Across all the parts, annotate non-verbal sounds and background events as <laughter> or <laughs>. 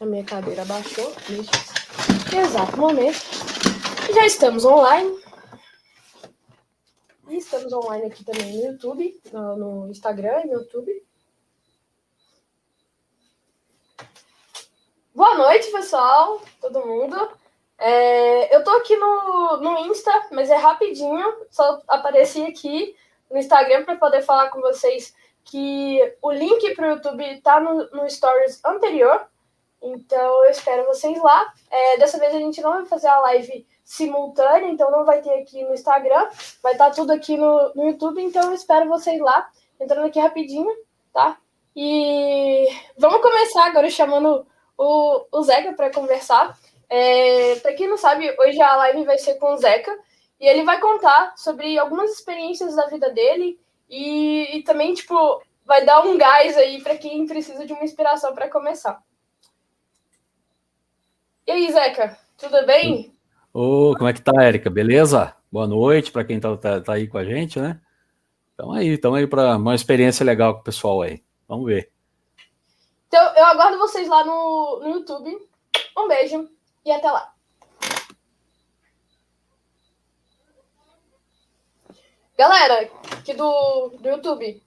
A minha cadeira baixou neste exato momento. Já estamos online. E estamos online aqui também no YouTube, no Instagram e no YouTube. Boa noite, pessoal, todo mundo. É, eu tô aqui no, no Insta, mas é rapidinho, só apareci aqui no Instagram para poder falar com vocês que o link para o YouTube está no, no Stories anterior, então eu espero vocês lá. É, dessa vez a gente não vai fazer a live simultânea, então não vai ter aqui no Instagram, vai estar tá tudo aqui no, no YouTube, então eu espero vocês lá, entrando aqui rapidinho, tá? E vamos começar agora chamando o, o Zeca para conversar. É, para quem não sabe, hoje a live vai ser com o Zeca e ele vai contar sobre algumas experiências da vida dele e, e também, tipo, vai dar um gás aí para quem precisa de uma inspiração para começar. E aí, Zeca, tudo bem? Ô, oh, como é que tá, Érica? Beleza? Boa noite para quem tá, tá, tá, aí com a gente, né? Então aí, estamos aí para uma experiência legal com o pessoal aí. Vamos ver. Então, eu aguardo vocês lá no, no YouTube. Um beijo e até lá. Galera, aqui do, do YouTube,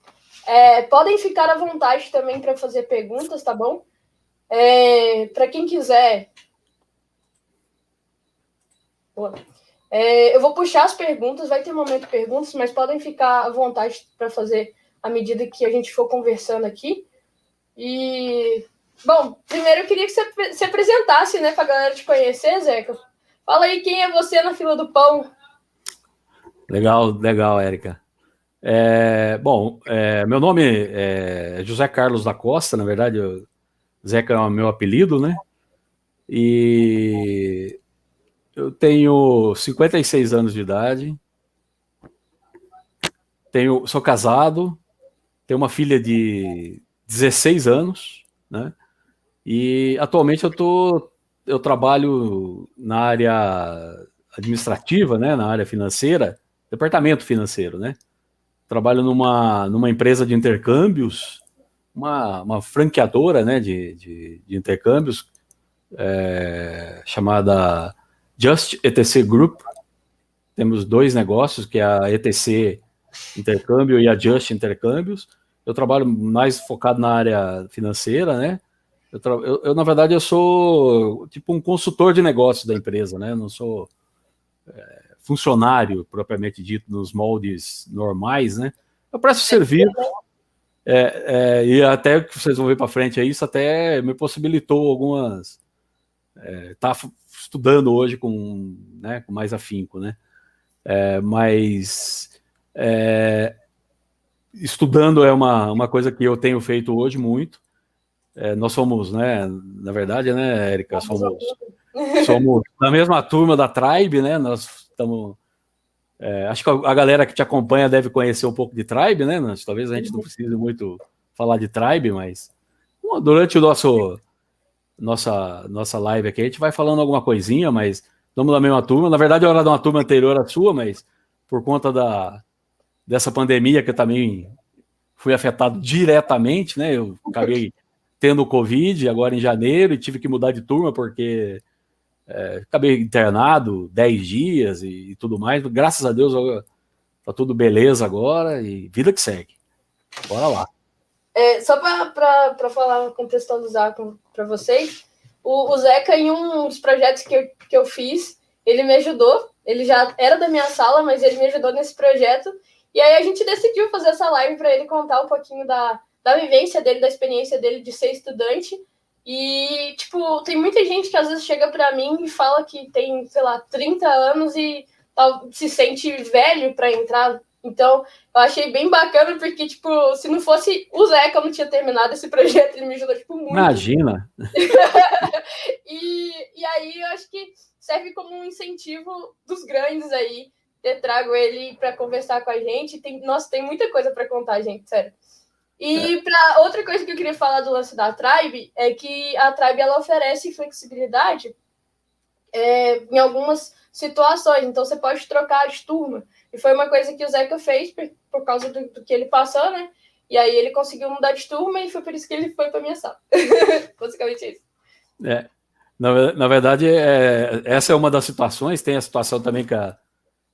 é, podem ficar à vontade também para fazer perguntas, tá bom? É, para quem quiser. É, eu vou puxar as perguntas, vai ter um momento de perguntas, mas podem ficar à vontade para fazer à medida que a gente for conversando aqui. E, bom, primeiro eu queria que você se apresentasse, né, para a galera te conhecer, Zeca. Fala aí quem é você na fila do pão. Legal, legal, Érica. É, bom, é, meu nome é José Carlos da Costa, na verdade, eu, Zeca é o meu apelido, né? E eu tenho 56 anos de idade, tenho, sou casado, tenho uma filha de 16 anos, né? E atualmente eu tô, eu trabalho na área administrativa, né? Na área financeira, departamento financeiro, né? Trabalho numa, numa empresa de intercâmbios, uma, uma franqueadora, né? De, de, de intercâmbios é, chamada Just ETC Group. Temos dois negócios, que é a ETC Intercâmbio e a Just Intercâmbios eu trabalho mais focado na área financeira, né? Eu, eu, eu, na verdade, eu sou tipo um consultor de negócios da empresa, né? Eu não sou é, funcionário propriamente dito nos moldes normais, né? Eu presto serviço. É, é, e até que vocês vão ver para frente aí, isso até me possibilitou algumas. É, tá estudando hoje com, né, com mais afinco, né? É, mas é, estudando é uma, uma coisa que eu tenho feito hoje muito. É, nós somos, né, na verdade, né, Érica, somos, somos <laughs> na mesma turma da Tribe, né, nós estamos, é, acho que a galera que te acompanha deve conhecer um pouco de Tribe, né, talvez a gente não precise muito falar de Tribe, mas durante o nosso, nossa, nossa live aqui, a gente vai falando alguma coisinha, mas estamos na mesma turma, na verdade eu era de uma turma anterior à sua, mas por conta da, dessa pandemia que eu também fui afetado diretamente, né? Eu acabei tendo Covid agora em janeiro e tive que mudar de turma porque é, acabei internado 10 dias e, e, tudo mais. Graças a Deus tá tudo beleza agora e vida que segue. Bora lá. É, só para falar, contextualizar para vocês, o, o Zeca, em um dos projetos que eu, que eu fiz, ele me ajudou. Ele já era da minha sala, mas ele me ajudou nesse projeto. E aí a gente decidiu fazer essa live para ele contar um pouquinho da, da vivência dele, da experiência dele de ser estudante. E, tipo, tem muita gente que às vezes chega para mim e fala que tem, sei lá, 30 anos e tal, se sente velho para entrar. Então, eu achei bem bacana, porque, tipo, se não fosse o Zeca, eu não tinha terminado esse <laughs> projeto, ele me ajudou, tipo, muito. Imagina! <laughs> e, e aí, eu acho que serve como um incentivo dos grandes aí, ter trago ele para conversar com a gente. Tem, nossa, tem muita coisa para contar, gente, sério. E é. para outra coisa que eu queria falar do lance da Tribe é que a Tribe ela oferece flexibilidade é, em algumas situações. Então você pode trocar de turma. E foi uma coisa que o Zeca fez por, por causa do, do, que ele passou, né? E aí ele conseguiu mudar de turma e foi por isso que ele foi para minha sala. <laughs> Basicamente isso. É, na, na verdade, é, essa é uma das situações. Tem a situação também que a,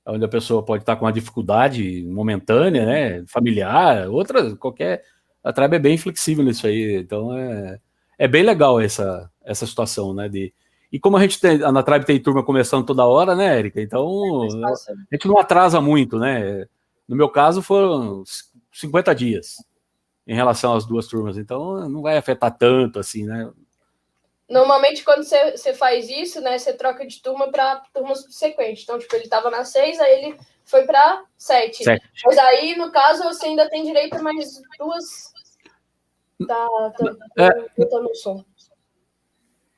onde a pessoa pode estar com uma dificuldade momentânea, né, familiar, outra, qualquer. A Tribe é bem flexível nisso aí, então é, é bem legal essa, essa situação, né, de, e como a gente tem, na Tribe tem turma começando toda hora, né, Érica, então é a gente não atrasa muito, né, no meu caso foram 50 dias em relação às duas turmas, então não vai afetar tanto assim, né, Normalmente, quando você, faz isso, né, você troca de turma para turmas subsequentes. Então, tipo, ele estava na 6, aí ele foi para 7. Mas aí, no caso, você ainda tem direito a mais duas. Tá, tá, é. voltando o som.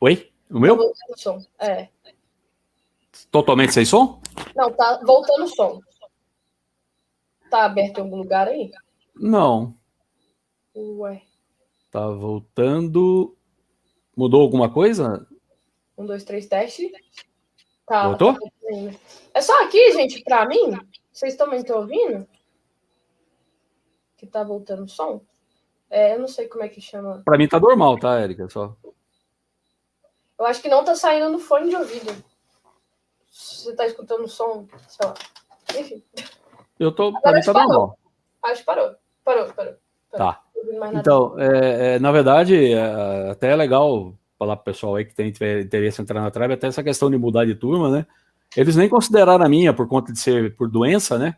Oi? O meu? Tá voltando o som, é. Totalmente sem som? Não, tá voltando o som. Tá aberto em algum lugar aí? Não. Ué. Tá voltando. Mudou alguma coisa? Um, dois, três, teste. Tá. Voltou? É só aqui, gente, pra mim? Vocês também estão ouvindo? Que tá voltando o som? É, eu não sei como é que chama. Pra mim tá normal, tá, Érica? Só. Eu acho que não tá saindo no fone de ouvido. Você tá escutando o som, sei lá. Enfim. Eu tô. Agora pra mim tá parou. normal. Acho que parou. Parou, parou. Tá. Então, é, é, na verdade, é, até é legal falar para o pessoal aí que tem interesse em entrar na Tribe, até essa questão de mudar de turma, né? Eles nem consideraram a minha por conta de ser por doença, né?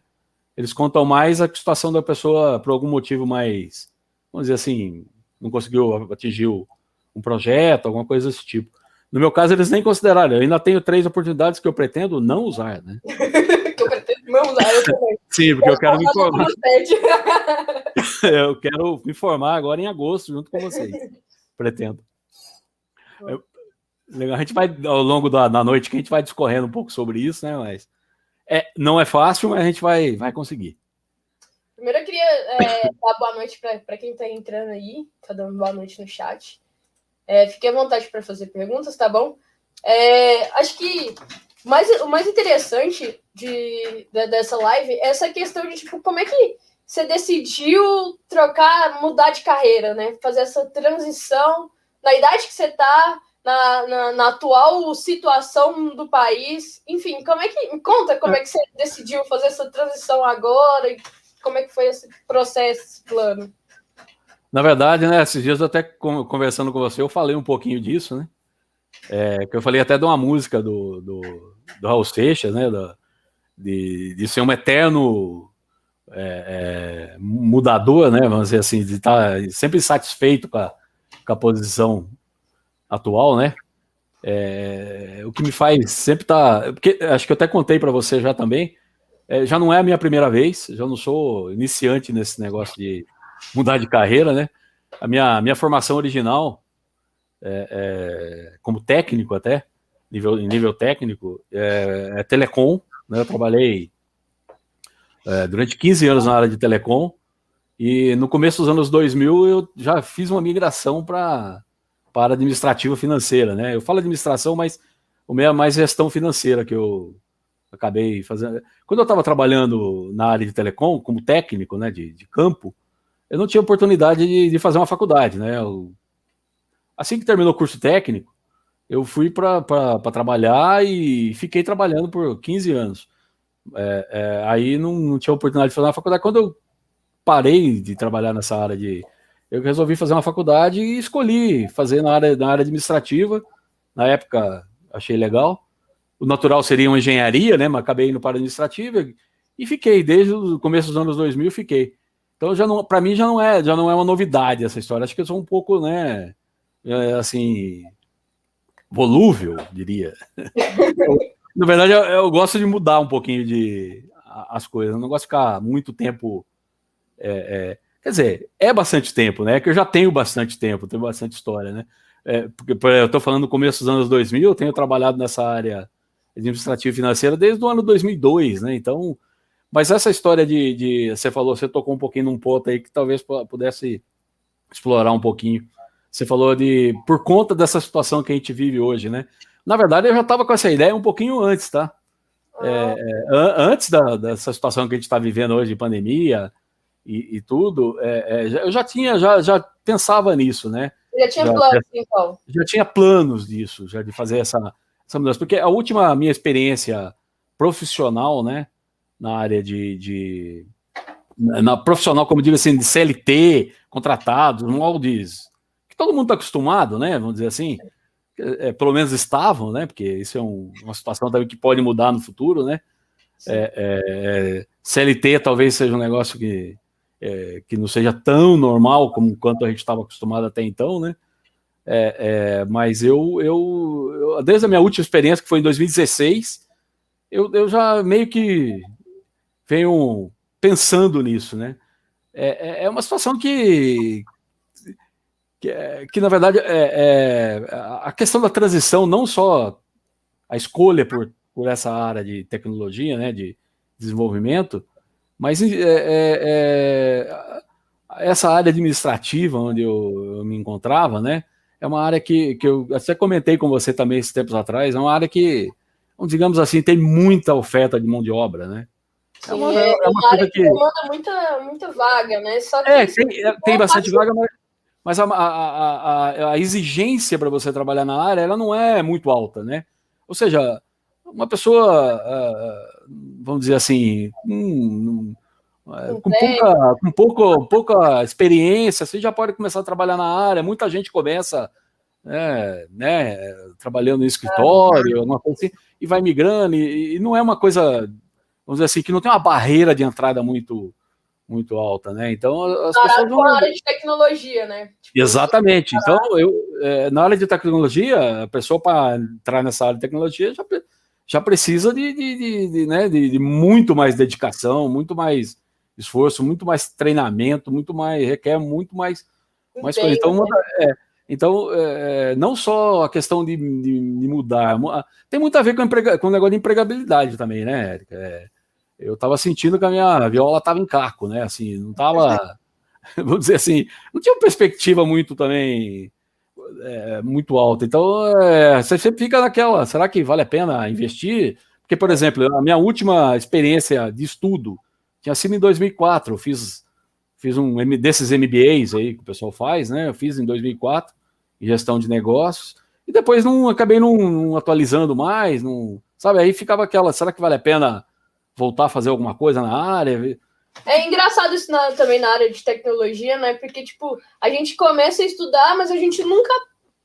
Eles contam mais a situação da pessoa por algum motivo mais, vamos dizer assim, não conseguiu atingir um projeto, alguma coisa desse tipo. No meu caso, eles nem consideraram. Eu ainda tenho três oportunidades que eu pretendo não usar, né? <laughs> que eu pretendo não usar, eu também. Sim, porque eu quero me informar. <laughs> eu quero me formar agora em agosto, junto com vocês. Pretendo. Eu, a gente vai, ao longo da, da noite, que a gente vai discorrendo um pouco sobre isso, né? Mas é, não é fácil, mas a gente vai, vai conseguir. Primeiro eu queria é, <laughs> dar boa noite para quem está entrando aí, tá dando boa noite no chat. É, fique à vontade para fazer perguntas, tá bom? É, acho que mais, o mais interessante de, de, dessa live é essa questão de tipo, como é que você decidiu trocar, mudar de carreira, né? Fazer essa transição na idade que você está, na, na, na, atual situação do país. Enfim, como é que. Conta como é que você decidiu fazer essa transição agora e como é que foi esse processo, esse plano. Na verdade, né, esses dias até conversando com você, eu falei um pouquinho disso, né? É, que eu falei até de uma música do, do, do Raul Seixas, né? De, de ser um eterno é, é, mudador, né? Vamos dizer assim, de estar tá sempre satisfeito com a, com a posição atual, né? É, o que me faz sempre estar. Tá, porque acho que eu até contei para você já também. É, já não é a minha primeira vez, já não sou iniciante nesse negócio de mudar de carreira, né? A minha, minha formação original, é, é, como técnico até, nível, nível técnico, é, é telecom, né? Eu trabalhei é, durante 15 anos na área de telecom, e no começo dos anos 2000 eu já fiz uma migração para para administrativa financeira, né? Eu falo administração, mas o meu é mais gestão financeira que eu acabei fazendo. Quando eu estava trabalhando na área de telecom, como técnico, né, de, de campo, eu não tinha oportunidade de, de fazer uma faculdade, né? Eu, assim que terminou o curso técnico, eu fui para trabalhar e fiquei trabalhando por 15 anos. É, é, aí não, não, tinha oportunidade de fazer uma faculdade. Quando eu parei de trabalhar nessa área de. Eu resolvi fazer uma faculdade e escolhi fazer na área, na área administrativa. Na época, achei legal. O natural seria uma engenharia, né? Mas acabei indo para a administrativa e fiquei. Desde o começo dos anos 2000, fiquei. Então, já não, para mim, já não é, já não é uma novidade essa história. Acho que eu sou um pouco, né, é, assim, volúvel, diria. eu, <laughs> na verdade, eu, eu, gosto de mudar um pouquinho de as coisas. Eu não gosto de ficar muito tempo. É, é, quer dizer, é bastante tempo, né? Que eu já tenho bastante tempo, tenho bastante história, né? É, porque eu estou falando no começo dos anos 2000, eu tenho trabalhado nessa área administrativa e financeira desde o ano 2002, né? Então, mas essa história de, de, Você falou, você tocou um pouquinho num ponto aí que talvez pudesse explorar um pouquinho. Você falou de. Por conta dessa situação que a gente vive hoje, né? Na verdade, eu já estava com essa ideia um pouquinho antes, tá? É, é, antes da, dessa situação que a gente está vivendo hoje de pandemia e, e tudo, é, é eu já tinha, já, já pensava nisso, né? Já tinha já, planos, já, então. Já tinha planos disso, já de fazer essa, essa mudança. Porque a última minha experiência profissional, né, na área de, de na profissional, como digo assim, de CLT, contratados, moldes que todo mundo está acostumado, né? Vamos dizer assim, é, pelo menos estavam, né? Porque isso é um, uma situação também que pode mudar no futuro, né? É, é, CLT talvez seja um negócio que, é, que não seja tão normal como quanto a gente estava acostumado até então, né? É, é, mas eu, eu, eu, desde a minha última experiência, que foi em 2016, eu, eu já meio que venho pensando nisso, né? É, é, é uma situação que, que, é, que na verdade, é, é, a questão da transição, não só a escolha por, por essa área de tecnologia, né, de desenvolvimento, mas é, é essa área administrativa onde eu, eu, me encontrava, né, é uma área que, que eu até comentei com você também esses tempos atrás, é uma área que, digamos assim, tem muita oferta de mão de obra, né? É uma, é, é uma coisa que, demanda muita, muita vaga, né? Só que é, tem, tem bastante vaga, mas, mas a, a, a, a exigência para você trabalhar na área ela não é muito alta, né? Ou seja, uma pessoa, vamos dizer assim, com, pouca, com pouco, pouca experiência, você já pode começar a trabalhar na área. Muita gente começa é, né, trabalhando no escritório, uma coisa assim, e vai migrando, e, e não é uma coisa vamos dizer assim, que não tem uma barreira de entrada muito muito alta, né? Então as pessoas vão... na área de tecnologia, né? Tipo, Exatamente. Então eu é, na área de tecnologia, a pessoa para entrar nessa área de tecnologia já, já precisa de, de, de, de né, de, muito mais dedicação, muito mais esforço, muito mais treinamento, muito mais requer muito mais mais coisa. Então, né? é, então é, não só a questão de, de, mudar, tem muito a ver com, emprega, com o negócio de empregabilidade também, né, Érica? Eu estava sentindo que a minha viola estava em caco, né? Assim, não estava, <laughs> vamos dizer assim, não tinha uma perspectiva muito também é, muito alta. Então, é, você sempre fica naquela, será que vale a pena investir? Porque, por exemplo, a minha última experiência de estudo tinha sido em 2004. Eu fiz, fiz um desses MBAs aí que o pessoal faz, né? Eu fiz em 2004, em gestão de negócios. E depois não acabei não, não atualizando mais, não, sabe? Aí ficava aquela, será que vale a pena voltar a fazer alguma coisa na área. É engraçado isso na, também na área de tecnologia, né? Porque, tipo, a gente começa a estudar, mas a gente nunca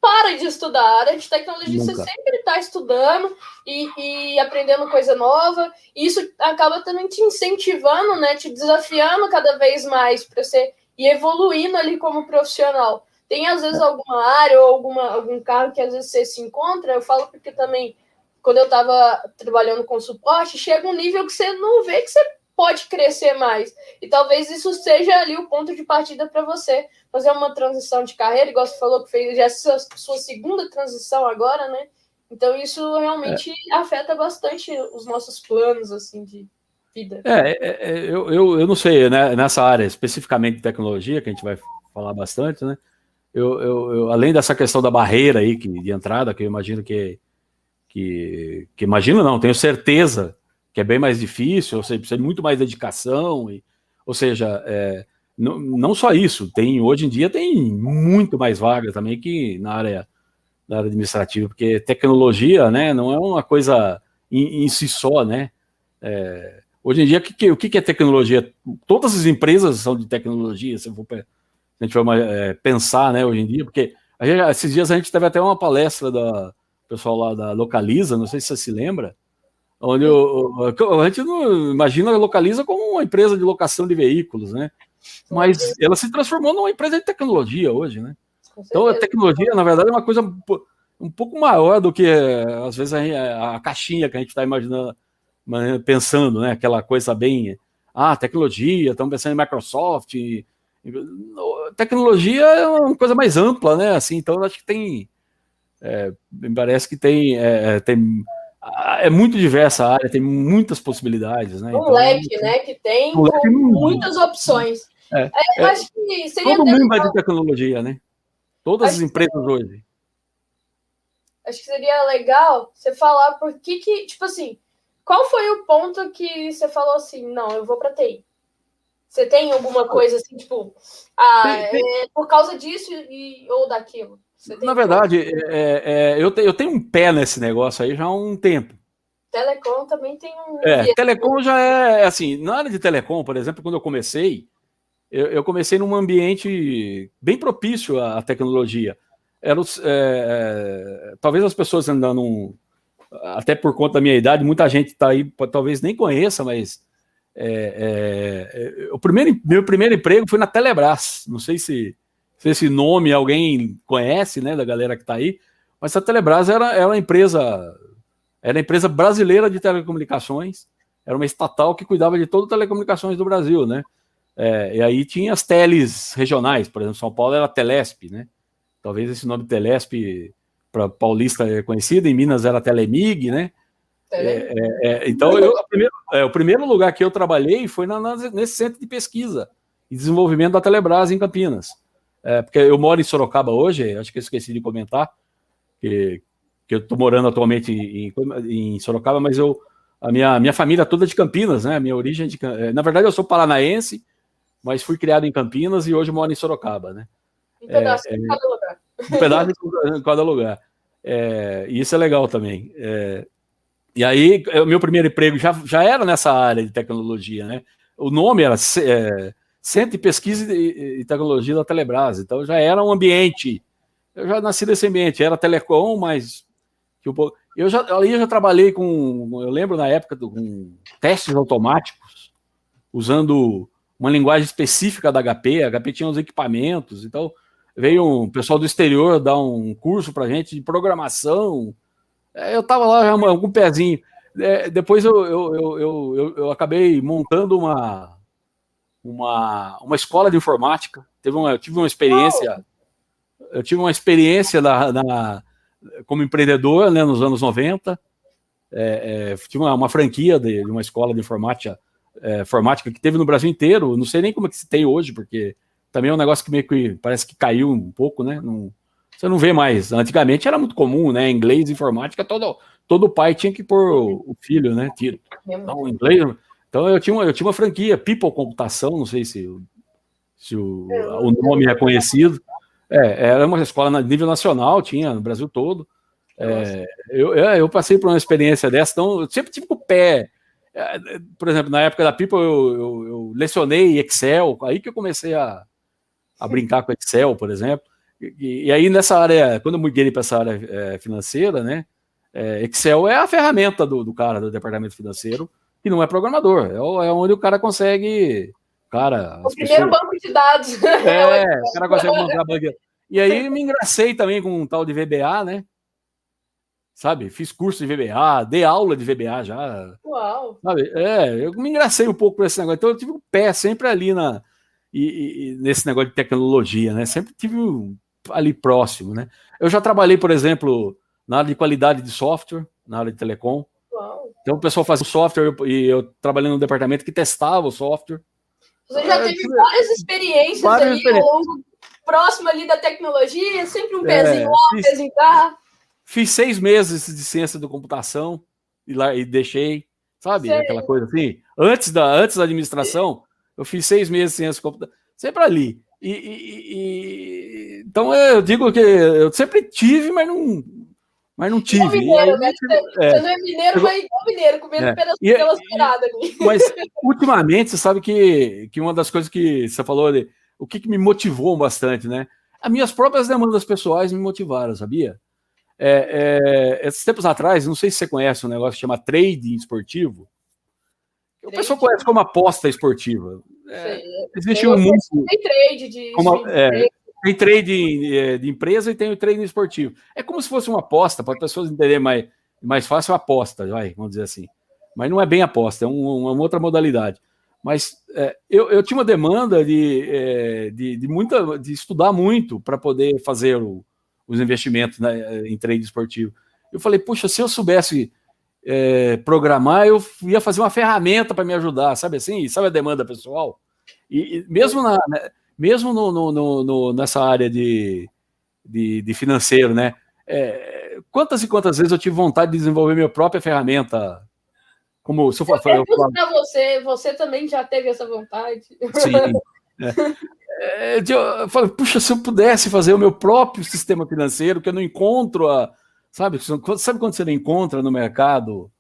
para de estudar. A área de tecnologia nunca. você sempre está estudando e, e, aprendendo coisa nova. E isso acaba também te incentivando, né? Te desafiando cada vez mais para você ir evoluindo ali como profissional. Tem às vezes alguma área ou alguma, algum carro que às vezes você se encontra, eu falo porque também quando eu estava trabalhando com suporte, chega um nível que você não vê que você pode crescer mais. E talvez isso seja ali o ponto de partida para você fazer uma transição de carreira, igual você falou que fez já sua, sua segunda transição agora, né? Então isso realmente é. afeta bastante os nossos planos assim de vida. É, é, é eu, eu, eu não sei, né, nessa área especificamente de tecnologia, que a gente vai falar bastante, né? Eu, eu, eu além dessa questão da barreira aí que, de entrada, que eu imagino que que, que imagino não, tenho certeza que é bem mais difícil, ou seja, precisa de muito mais dedicação, e, ou seja, é, não, não só isso, tem hoje em dia tem muito mais vaga também que na área, na área administrativa, porque tecnologia, né, não é uma coisa em, em si só, né, é, hoje em dia, que, que, o que é tecnologia? Todas as empresas são de tecnologia, se, for, se a gente for é, pensar, né, hoje em dia, porque gente, esses dias a gente teve até uma palestra da, pessoal lá da Localiza, não sei se você se lembra, onde o, a gente não imagina a Localiza como uma empresa de locação de veículos, né? Mas ela se transformou numa empresa de tecnologia hoje, né? Então a tecnologia, na verdade, é uma coisa um pouco maior do que às vezes a, a caixinha que a gente está imaginando, pensando, né? Aquela coisa bem, ah, tecnologia, estamos pensando em Microsoft. E, tecnologia é uma coisa mais ampla, né? Assim, então acho que tem é, me parece que tem, é, é, tem é muito diversa a área, tem muitas possibilidades, né? Um então, leque, né? Que tem um leque muitas opções. É, é, é, acho que seria todo mundo vai de tecnologia, né? Todas acho as empresas hoje. Acho que seria legal você falar por que que, tipo assim, qual foi o ponto que você falou assim, não, eu vou para TI? Você tem alguma coisa assim, tipo, ah. É por causa disso e, ou daquilo? Na verdade, é, é, eu, te, eu tenho um pé nesse negócio aí já há um tempo. Telecom também tem um. É, telecom já é assim. Na área de telecom, por exemplo, quando eu comecei, eu, eu comecei num ambiente bem propício à tecnologia. Era, é, é, talvez as pessoas ainda não. Até por conta da minha idade, muita gente está aí, talvez nem conheça, mas é, é, é, o primeiro, meu primeiro emprego foi na Telebrás. Não sei se, se esse nome alguém conhece, né, da galera que está aí, mas a Telebrás era, era uma empresa, era uma empresa brasileira de telecomunicações, era uma estatal que cuidava de todas as telecomunicações do Brasil, né? É, e aí tinha as teles regionais, por exemplo, São Paulo era Telesp, né? Talvez esse nome Telesp para paulista é conhecido, em Minas era Telemig, né? É, é, é, então, eu, primeiro, é, o primeiro lugar que eu trabalhei foi na, na, nesse centro de pesquisa e desenvolvimento da Telebrás em Campinas. É, porque eu moro em Sorocaba hoje, acho que eu esqueci de comentar, que, que eu estou morando atualmente em, em, Sorocaba, mas eu, a minha, minha família toda é de Campinas, né? A minha origem é de. Na verdade, eu sou paranaense, mas fui criado em Campinas e hoje moro em Sorocaba, né? Um pedaço em cada lugar. Um pedaço em cada lugar. e isso é legal também. E aí, o meu primeiro emprego já, já era nessa área de tecnologia, né? O nome era é, Centro de Pesquisa e, Tecnologia da Telebrás, então já era um ambiente. Eu já nasci nesse ambiente, era telecom, mas eu já ali eu já trabalhei com, eu lembro na época do, com testes automáticos, usando uma linguagem específica da HP. A HP tinha uns equipamentos, então veio um pessoal do exterior dar um curso para gente de programação é, eu estava lá já com um pezinho. É, depois eu, eu, eu, eu acabei montando uma, uma, uma escola de informática. Teve uma, eu tive uma experiência. Eu tive uma experiência na, na como empreendedor né, nos anos 90. É, é, tive uma, uma franquia de, de, uma escola de informática, é, informática que teve no Brasil inteiro. Não sei nem como é que se tem hoje, porque também é um negócio que meio que parece que caiu um pouco, né? Não, você não vê mais. Antigamente era muito comum, né? Inglês, informática, todo, todo pai tinha que pôr o, filho, né? Tiro. Então, inglês. Então eu tinha uma, eu tinha uma franquia, People Computação, não sei se, se o, o nome é conhecido. É, era uma escola a nível nacional, tinha no Brasil todo. É, eu, eu passei por uma experiência dessa, então eu sempre tive o pé. É, por exemplo, na época da People, eu, eu, eu lecionei Excel, aí que eu comecei a, a brincar com Excel, por exemplo. E, e, aí, nessa área, quando eu migrei para essa área é, financeira, né? É, Excel é a ferramenta do, do, cara do departamento financeiro, que não é programador, é, é onde o cara consegue. Cara, o primeiro pessoas... banco de dados. <laughs> É, o cara consegue montar banco. E aí me engracei também com um tal de VBA, né? Sabe? Fiz curso de VBA, dei aula de VBA já. Uau! Sabe? É, eu me engracei um pouco com esse negócio. Então eu tive o um pé sempre ali na, e, e, nesse negócio de tecnologia, né? Sempre tive um ali próximo, né? Eu já trabalhei, por exemplo, na área de qualidade de software, na área de telecom. Então o pessoal fazia o software e eu trabalhei no departamento que testava o software. Você já teve várias experiências várias ali experiências. longo próximo ali da tecnologia, sempre um é, pezinho lá, um pezinho cá. Fiz seis meses de ciência da computação e lá e deixei, sabe? Sei. Aquela coisa assim. Antes da, antes da administração, eu fiz seis meses de ciência da computação, sempre ali. E, e, e, então eu digo que eu sempre tive, mas não, mas não tive. Mineiro, aí, né? Você, é, não é mineiro, mas igual mineiro, comendo é, pelas, e, pelas ali. <laughs> Mas ultimamente, você sabe que, que uma das coisas que você falou, o que, que me motivou bastante, né? As minhas próprias demandas pessoais me motivaram, sabia? É, é, esses tempos atrás, não sei se você conhece um negócio que chama trading esportivo. O pessoal conhece como aposta esportiva. É, existe um mundo. Tem trade de. Como, é, tem trade é, de empresa e tem o trade esportivo. É como se fosse uma aposta, para as pessoas entenderem mais, mais fácil, uma aposta, vai, vamos dizer assim. Mas não é bem aposta, é um, uma outra modalidade. Mas é, eu, eu tinha uma demanda de, é, de, de, muita, de estudar muito para poder fazer o, os investimentos né, em trade esportivo. Eu falei, puxa, se eu soubesse é, programar, eu ia fazer uma ferramenta para me ajudar, sabe assim? Sabe a demanda pessoal? E, e mesmo, na, né, mesmo no, no, no, nessa área de, de, de financeiro, né? É, quantas e quantas vezes eu tive vontade de desenvolver minha própria ferramenta como se eu, eu, eu, eu para você, você também já teve essa vontade? Sim. É. É, eu falei, puxa, se eu pudesse fazer o meu próprio sistema financeiro, que eu não encontro a. Sabe, sabe quando você não encontra no mercado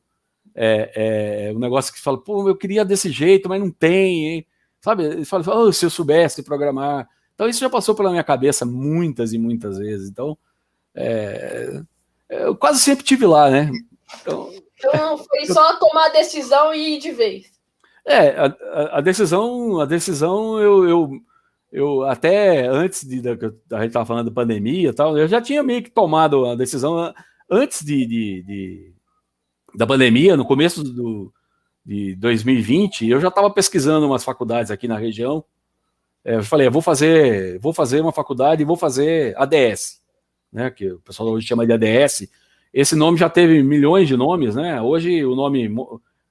é, é, um negócio que fala, pô, eu queria desse jeito, mas não tem, hein? Sabe? Você fala, oh, se eu soubesse programar. Então, isso já passou pela minha cabeça muitas e muitas vezes. Então, é, eu quase sempre tive lá, né? Então, então foi só tomar a decisão e ir de vez. É, a, a decisão, a decisão eu, eu, eu até antes de da, a gente estava falando da pandemia e tal, eu já tinha meio que tomado a decisão antes de, de, de da pandemia, no começo do, de 2020, eu já estava pesquisando umas faculdades aqui na região. É, eu falei, eu vou fazer, vou fazer uma faculdade e vou fazer ADS, né? Que o pessoal hoje chama de ADS. Esse nome já teve milhões de nomes, né? Hoje o nome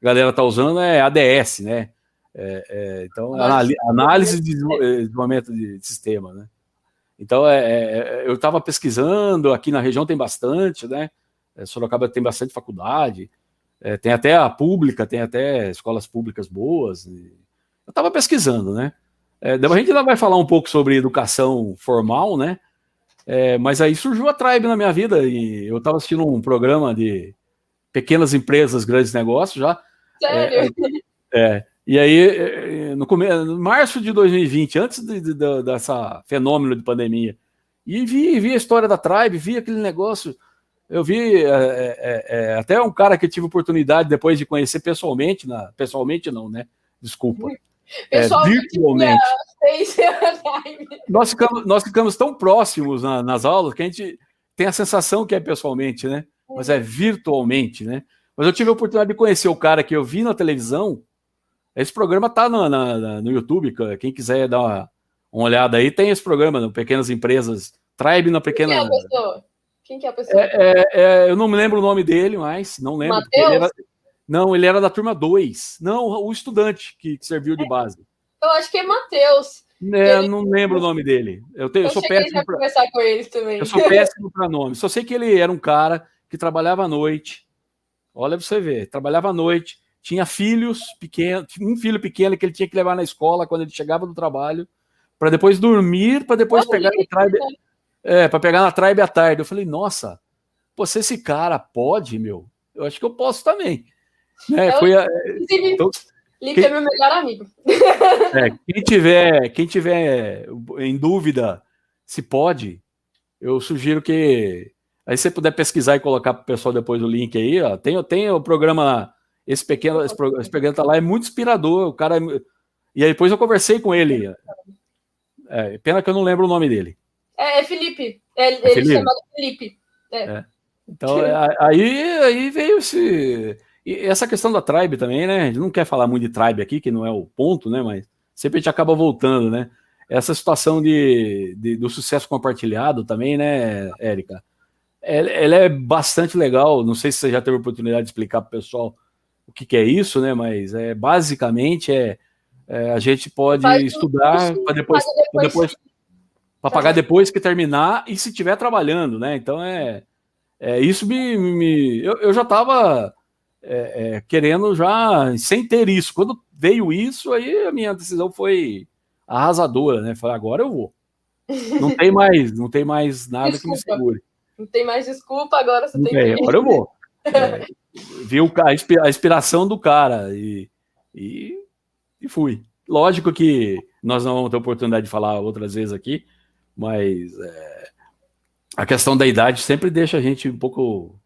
a galera está usando é ADS, né? É, é, então, análise, análise de desenvolvimento de sistema, né? Então, é, é, é eu estava pesquisando, aqui na região tem bastante, né? É, Sorocaba tem bastante faculdade, tem até a pública, tem até escolas públicas boas. eu estava pesquisando, né? a gente ainda vai falar um pouco sobre educação formal, né? mas aí surgiu a Tribe na minha vida e eu estava assistindo um programa de pequenas empresas, grandes negócios já, Sério? É, é, e aí, é, no começo, março de 2020, antes de, de, de, dessa fenômeno de pandemia, e vi, vi a história da Tribe, vi aquele negócio. Eu vi é, é, é, até um cara que tive oportunidade depois de conhecer pessoalmente, na, pessoalmente não, né? Desculpa. virtualmente. <laughs> Nós ficamos, nós ficamos tão próximos na, nas aulas que a gente tem a sensação que é pessoalmente, né? Mas é uhum. virtualmente, né? Mas eu tive a oportunidade de conhecer o cara que eu vi na televisão. Esse programa tá no, na, no YouTube. Quem quiser dar uma, uma, olhada aí, tem esse programa no Pequenas Empresas. Tribe na Pequena. Quem é? Quem que é a pessoa? É, é, é, eu não me lembro o nome dele, mas não lembro. Ele era, não, ele era da turma 2. Não, o estudante que, que serviu de é. base. Eu acho que é Matheus. É, ele... não lembro o nome dele. Eu, tenho, eu, eu sou péssimo para conversar com eles também. Eu sou péssimo para nome. Só sei que ele era um cara que trabalhava à noite, Olha para você ver, trabalhava à noite, tinha filhos pequenos, um filho pequeno que ele tinha que levar na escola quando ele chegava do trabalho, para depois dormir, para depois pegar na tribe, é, para pegar na tribe à tarde. Eu falei, nossa, pô, se esse cara pode, meu, eu acho que eu posso também. Né? Eu, Foi a, então, Lipe é meu melhor amigo. <laughs> É, quem tiver, quem tiver em dúvida se pode, eu sugiro que Aí você puder pesquisar e colocar para o pessoal depois o link aí, ó, tem, tem o programa, esse pequeno, esse, esse programa tá lá, é muito inspirador, o cara... E aí depois eu conversei com ele, é, pena que eu não lembro o nome dele. É, é Felipe, é, é ele Felipe? chamado Felipe. É. é. Então, é, aí, aí veio esse... E essa questão da tribe também, né? A gente não quer falar muito de tribe aqui, que não é o ponto, né? Mas sempre a gente acaba voltando, né? Essa situação de, de do sucesso compartilhado também, né, Érica? ela é bastante legal. Não sei se você já teve oportunidade de explicar para o pessoal o que, que, é isso, né? Mas é basicamente é, é a gente pode Faz estudar para depois, depois, depois para pagar depois que terminar e se estiver trabalhando, né? Então é, é isso me, me eu, eu já estava é, é, querendo já sem ter isso. Quando veio isso, aí a minha decisão foi arrasadora, né? Falei agora eu vou. <laughs> Não tem mais, não tem mais nada Desculpa. que me segure. Não tem mais desculpa, agora você tem é. Agora eu vou. <laughs> É, vi o, a inspiração do cara e, e, e fui. Lógico que nós não vamos ter oportunidade de falar outras vezes aqui, mas é, a questão da idade sempre deixa a gente um pouco.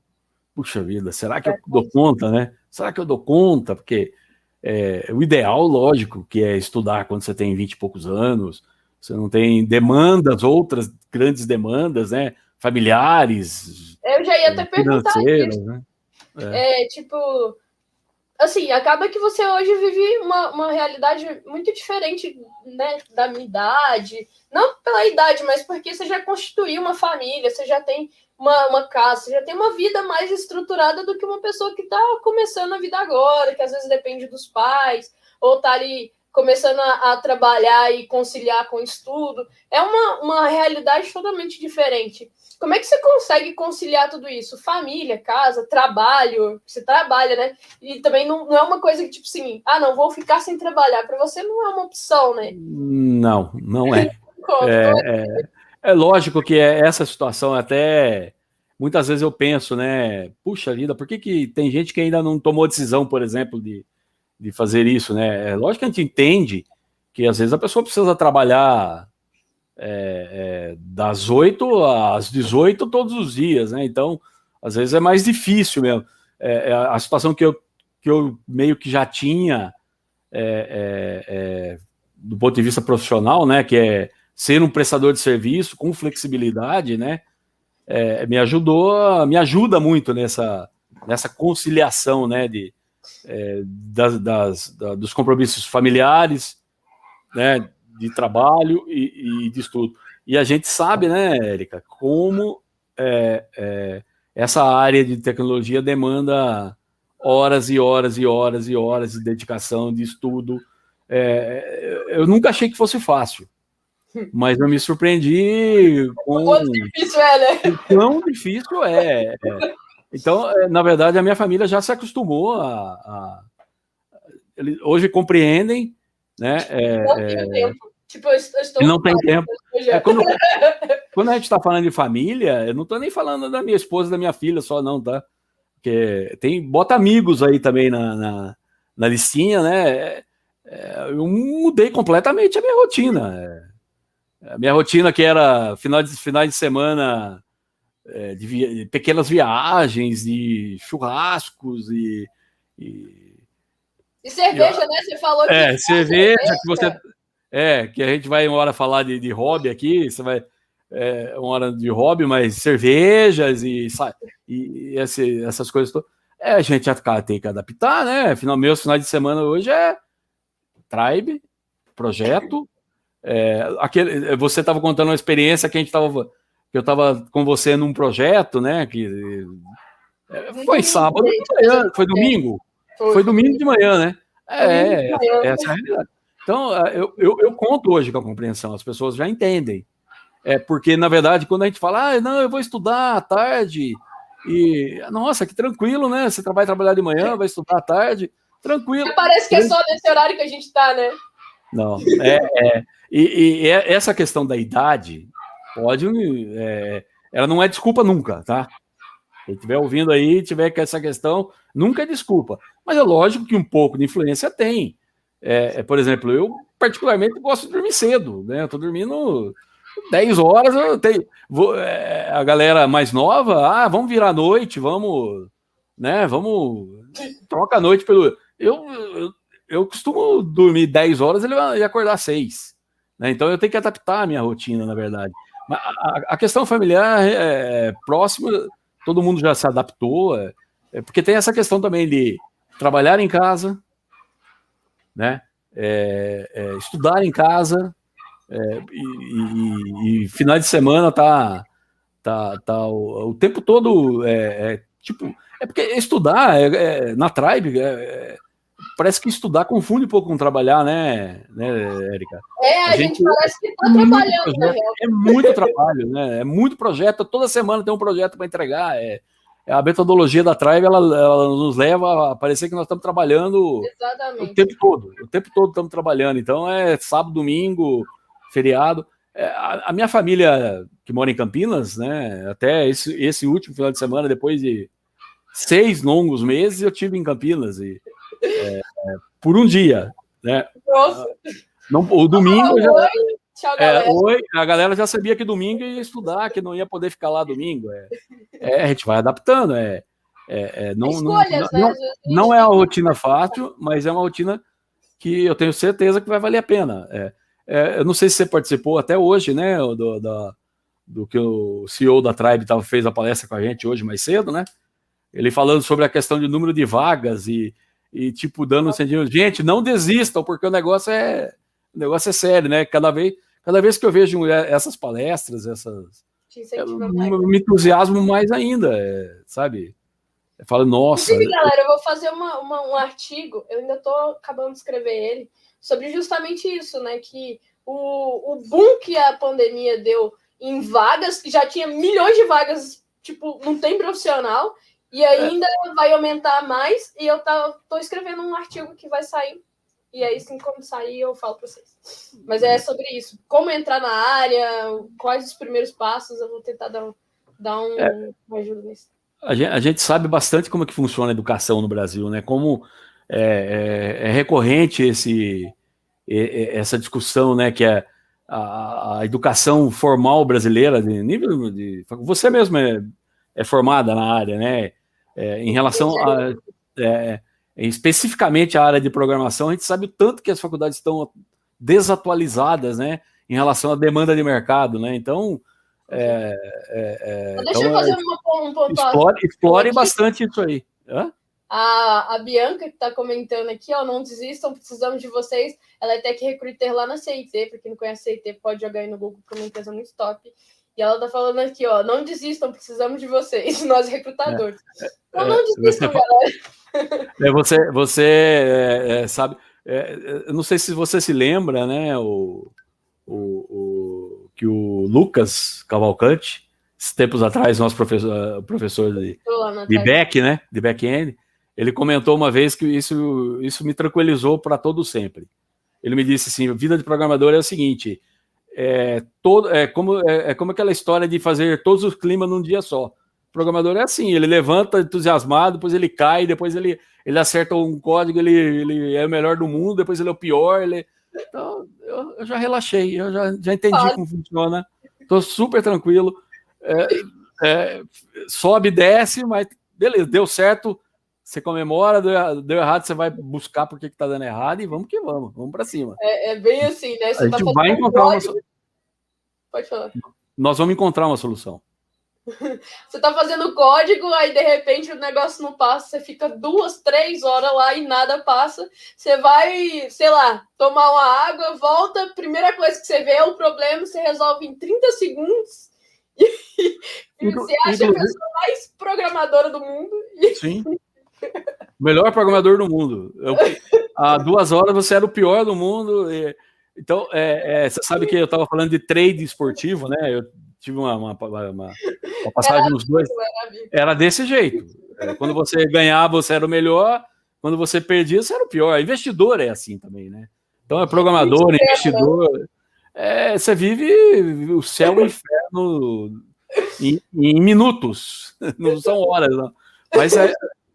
Puxa vida, será que eu dou conta, né? Será que eu dou conta? Porque é, o ideal, lógico, que é estudar quando você tem 20 e poucos anos, você não tem demandas, outras grandes demandas, né? familiares. Eu já ia até perguntar isso. Né? É. é. tipo, assim, acaba que você hoje vive uma, uma realidade muito diferente né, da minha idade. Não pela idade, mas porque você já constituiu uma família, você já tem uma, uma casa, você já tem uma vida mais estruturada do que uma pessoa que está começando a vida agora, que às vezes depende dos pais, ou tá ali começando a, a, trabalhar e conciliar com estudo. É uma, uma realidade totalmente diferente. Como é que você consegue conciliar tudo isso? Família, casa, trabalho, você trabalha, né? E também não, não é uma coisa que, tipo assim, ah, não, vou ficar sem trabalhar. Para você não é uma opção, né? Não, não é. <laughs> é, é, é lógico que é essa situação até muitas vezes eu penso, né? Puxa vida, por que, que tem gente que ainda não tomou decisão, por exemplo, de, de fazer isso, né? É lógico que a gente entende que às vezes a pessoa precisa trabalhar é, é, das 8 às 18 todos os dias, né? Então, às vezes é mais difícil mesmo. É, é a situação que eu, que eu meio que já tinha é, é, do ponto de vista profissional, né? Que é ser um prestador de serviço com flexibilidade, né? me ajudou, me ajuda muito nessa, nessa conciliação, né? De, das, das, da, dos compromissos familiares, né? de trabalho e, e de estudo. E a gente sabe, né, Érica, como é, é, essa área de tecnologia demanda horas e horas e horas e horas de dedicação, de estudo. É, eu nunca achei que fosse fácil, <laughs> mas eu me surpreendi com. Quanto difícil é, né? Quão difícil é. Então, é, na verdade, a minha família já se acostumou a. a hoje compreendem né? É, não tenho é... tempo. Tipo, eu estou. Não tem tempo. É, quando, <laughs> quando, a gente está falando de família, eu não estou nem falando da minha esposa, da minha filha só, não, tá? Porque tem. Bota amigos aí também na, na, na listinha, né? É, é eu mudei completamente a minha rotina. A minha rotina que era final de, final de semana é, de, via, de, pequenas viagens, de churrascos e, e e cerveja, né? Você falou que. É, cerveja, cerveja, que você. É, que a gente vai uma hora falar de, de hobby aqui, você vai. É, uma hora de hobby, mas cervejas e, e, e esse, essas coisas todas. É, a gente tem que adaptar, né? Final, meus finais de semana hoje é Tribe, projeto. É, aquele, você estava contando uma experiência que a gente estava. Que eu estava com você num projeto, né? Que, é, foi sábado, foi domingo. Foi, domingo de manhã, né? É, é, essa é a realidade. Então, é, eu, eu, eu, conto hoje com a compreensão, as pessoas já entendem. É porque, na verdade, quando a gente fala, ah, não, eu vou estudar à tarde, e nossa, que tranquilo, né? Você vai trabalhar de manhã, vai estudar à tarde, tranquilo. Parece que é só nesse horário que a gente está, né? Não, é, é e, e, essa questão da idade pode, é, ela não é desculpa nunca, tá? Quem estiver ouvindo aí, tiver com essa questão, nunca é desculpa. Mas é lógico que um pouco de influência tem. É, é, por exemplo, eu particularmente gosto de dormir cedo, né? Eu tô dormindo 10 horas, eu tenho. Vou, é, a galera mais nova, ah, vamos virar a noite, vamos, né? Vamos. Troca a noite pelo. Eu, eu, eu costumo dormir 10 horas e acordar 6. Né? Então eu tenho que adaptar a minha rotina, na verdade. A, a, questão familiar é, é próxima todo mundo já se adaptou, é, é, porque tem essa questão também de trabalhar em casa, né? É, é, estudar em casa é, e, e, e, final de semana tá, tá, tá o, o tempo todo é, é, tipo é porque estudar na Tribe parece que estudar confunde um pouco com trabalhar, né, né, Érica? É, a, a gente, gente, parece que está trabalhando. Projeto, é muito trabalho, né? É muito projeto, toda semana tem um projeto para entregar. É, é, a metodologia da Tribe, ela, ela, nos leva a parecer que nós estamos trabalhando Exatamente. o tempo todo. O tempo todo estamos trabalhando. Então é sábado, domingo, feriado. É, a, a, minha família que mora em Campinas, né? Até esse, esse último final de semana, depois de seis longos meses, eu tive em Campinas e é, por um dia, né? Nossa. Não, o domingo já. Oi, tchau, é, oi, a galera já sabia que domingo ia estudar, que não ia poder ficar lá domingo. É, é a gente vai adaptando. É, é, é não, Escolhas, não, né? não, não, é uma rotina fácil, mas é uma rotina que eu tenho certeza que vai valer a pena. É, é, eu não sei se você participou até hoje, né? Do, da, do que o CEO da Tribe tava, fez a palestra com a gente hoje mais cedo, né? Ele falando sobre a questão de número de vagas e e tipo dando um sentido, gente, não desistam porque o negócio é o negócio é sério, né? Cada vez, cada vez que eu vejo essas palestras, essas eu, me entusiasmo mais ainda, é, sabe? Eu falo, nossa. Inclusive, galera, eu vou fazer uma, uma, um artigo, eu ainda estou acabando de escrever ele, sobre justamente isso, né? Que o, o boom que a pandemia deu em vagas, que já tinha milhões de vagas, tipo, não tem profissional, e ainda é. vai aumentar mais, e eu tá, tô escrevendo um artigo que vai sair, e aí, sim, quando sair, eu falo para vocês. Mas é sobre isso, como entrar na área, quais os primeiros passos, eu vou tentar dar, dar um, é. uma ajuda nisso. A gente, a gente, sabe bastante como é que funciona a educação no Brasil, né? Como é, é, é recorrente esse, essa discussão, né? Que é a, a, educação formal brasileira de nível de você mesmo é, é formada na área, né? É, em relação a é, especificamente a área de programação, a gente sabe o tanto que as faculdades estão desatualizadas, né? Em relação à demanda de mercado, né? Então é, é, é, Deixa então, eu fazer uma, um ponto. Explore, explore bastante isso aí. Hã? A, a Bianca, que está comentando aqui, ó, não desistam, precisamos de vocês. Ela é tech recruiter lá na CIT, para quem não conhece a CIT, pode jogar aí no Google, porque é uma empresa muito top. E ela tá falando aqui, ó, não desistam, precisamos de vocês, <laughs> nós recrutadores. É, então não desistam, você, galera. É, você, você é, é, sabe, é, eu não sei se você se lembra, né, o, o, o que o Lucas Cavalcante, tempos atrás, nosso professor, professor de, de back, né, de back-end, ele comentou uma vez que isso, isso me tranquilizou para todo sempre. Ele me disse assim: vida de programador é o seguinte, é, todo, é, como, é, é como aquela história de fazer todos os climas num dia só. O programador é assim, ele levanta entusiasmado, depois ele cai, depois ele, ele acerta um código, ele, ele é o melhor do mundo, depois ele é o pior. Ele... Então, eu, eu já relaxei, eu já, já entendi como funciona, estou super tranquilo. É, é, sobe, desce, mas beleza, deu certo, você comemora, deu, deu, errado, você vai buscar por que está dando errado e vamos que vamos, vamos para cima. É, é, bem assim, né? Você a gente tá vai encontrar uma solução. Pode falar. Nós vamos encontrar uma solução. <laughs> você tá fazendo código, aí de repente o negócio não passa, você fica duas, três horas lá e nada passa. Você vai, sei lá, tomar uma água, volta, primeira coisa que você vê é o problema, você resolve em 30 segundos. <laughs> E você acha a pessoa mais programadora do mundo. Sim. <laughs> <laughs> Melhor programador do mundo. Eu, há duas horas você era o pior do mundo. E, então, é, é, você sabe que eu estava falando de trade esportivo, né? Eu tive uma, uma, uma, uma passagem nos dois. Era desse jeito. É, quando você ganhava, você era o melhor. Quando você perdia, você era o pior. Investidor é assim também, né? Então é programador, né? investidor. É, você vive o céu e o inferno em, em minutos, <laughs> não são horas, não. Mas é,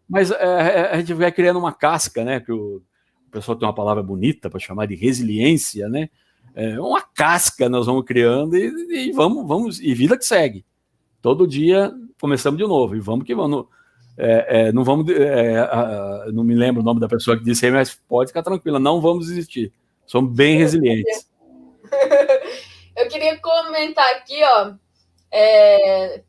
mas é, a gente vai criando uma casca, né? Que o, o pessoal tem uma palavra bonita para chamar de resiliência, né? É, uma casca nós vamos criando e, e, vamos, vamos, e vida que segue. Todo dia começamos de novo e vamos que vamos. É, é, não vamos, é, a, não me lembro o nome da pessoa que disse, mas pode ficar tranquila, não vamos desistir. Somos bem resilientes. <laughs> Eu queria comentar aqui, ó. É,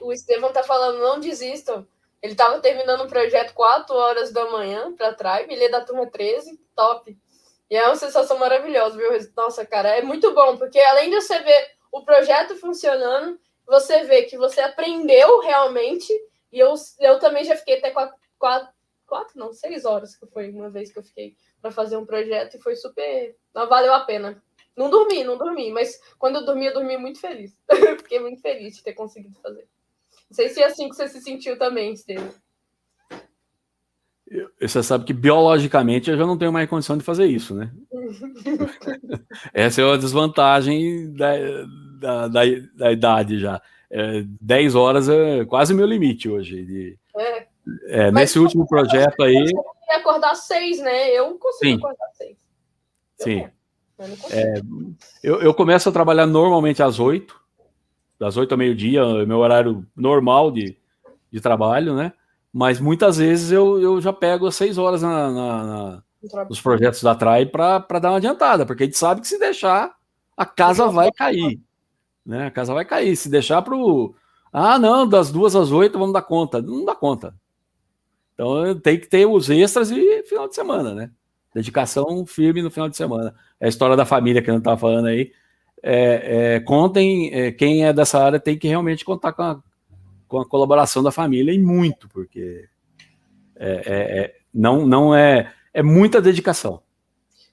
o Estevão tá falando, não desistam. Ele estava terminando um projeto 4 horas da manhã para Tribe, ele é da turma 13, top. E é uma sensação maravilhosa, viu? Nossa, cara, é muito bom, porque além de você ver o projeto funcionando, você vê que você aprendeu realmente. E eu, eu também já fiquei até quatro, quatro, quatro não, seis horas que foi uma vez que eu fiquei para fazer um projeto e foi super. Não valeu a pena. Não dormi, não dormi, mas quando eu dormi, eu dormi muito feliz. <laughs> Fiquei muito feliz de ter conseguido fazer. Não sei se é assim que você se sentiu também, Estevam. Você sabe que biologicamente eu já não tenho mais condição de fazer isso, né? <laughs> Essa é uma desvantagem da, da, da, da idade já. É, 10 horas é quase meu limite hoje. De, é. É, nesse último projeto aí. Você acordar seis, né? Eu consigo Sim. acordar seis. Eu Sim. É, eu, eu começo a trabalhar normalmente às 8 das 8 ao meio-dia, meu horário normal de, de trabalho, né? Mas muitas vezes eu, eu já pego as 6 horas na, na, na nos projetos da Trai para dar uma adiantada, porque a gente sabe que se deixar, a casa vai cair. Né? A casa vai cair. Se deixar para o. Ah, não, das duas às oito vamos dar conta. Não dá conta. Então tem que ter os extras e final de semana, né? Dedicação firme no final de semana. É a história da família que a gente estava falando aí é, é, contem, é, quem é dessa área tem que realmente contar com a, com a colaboração da família e muito, porque é, é, é, não, não é, é muita dedicação.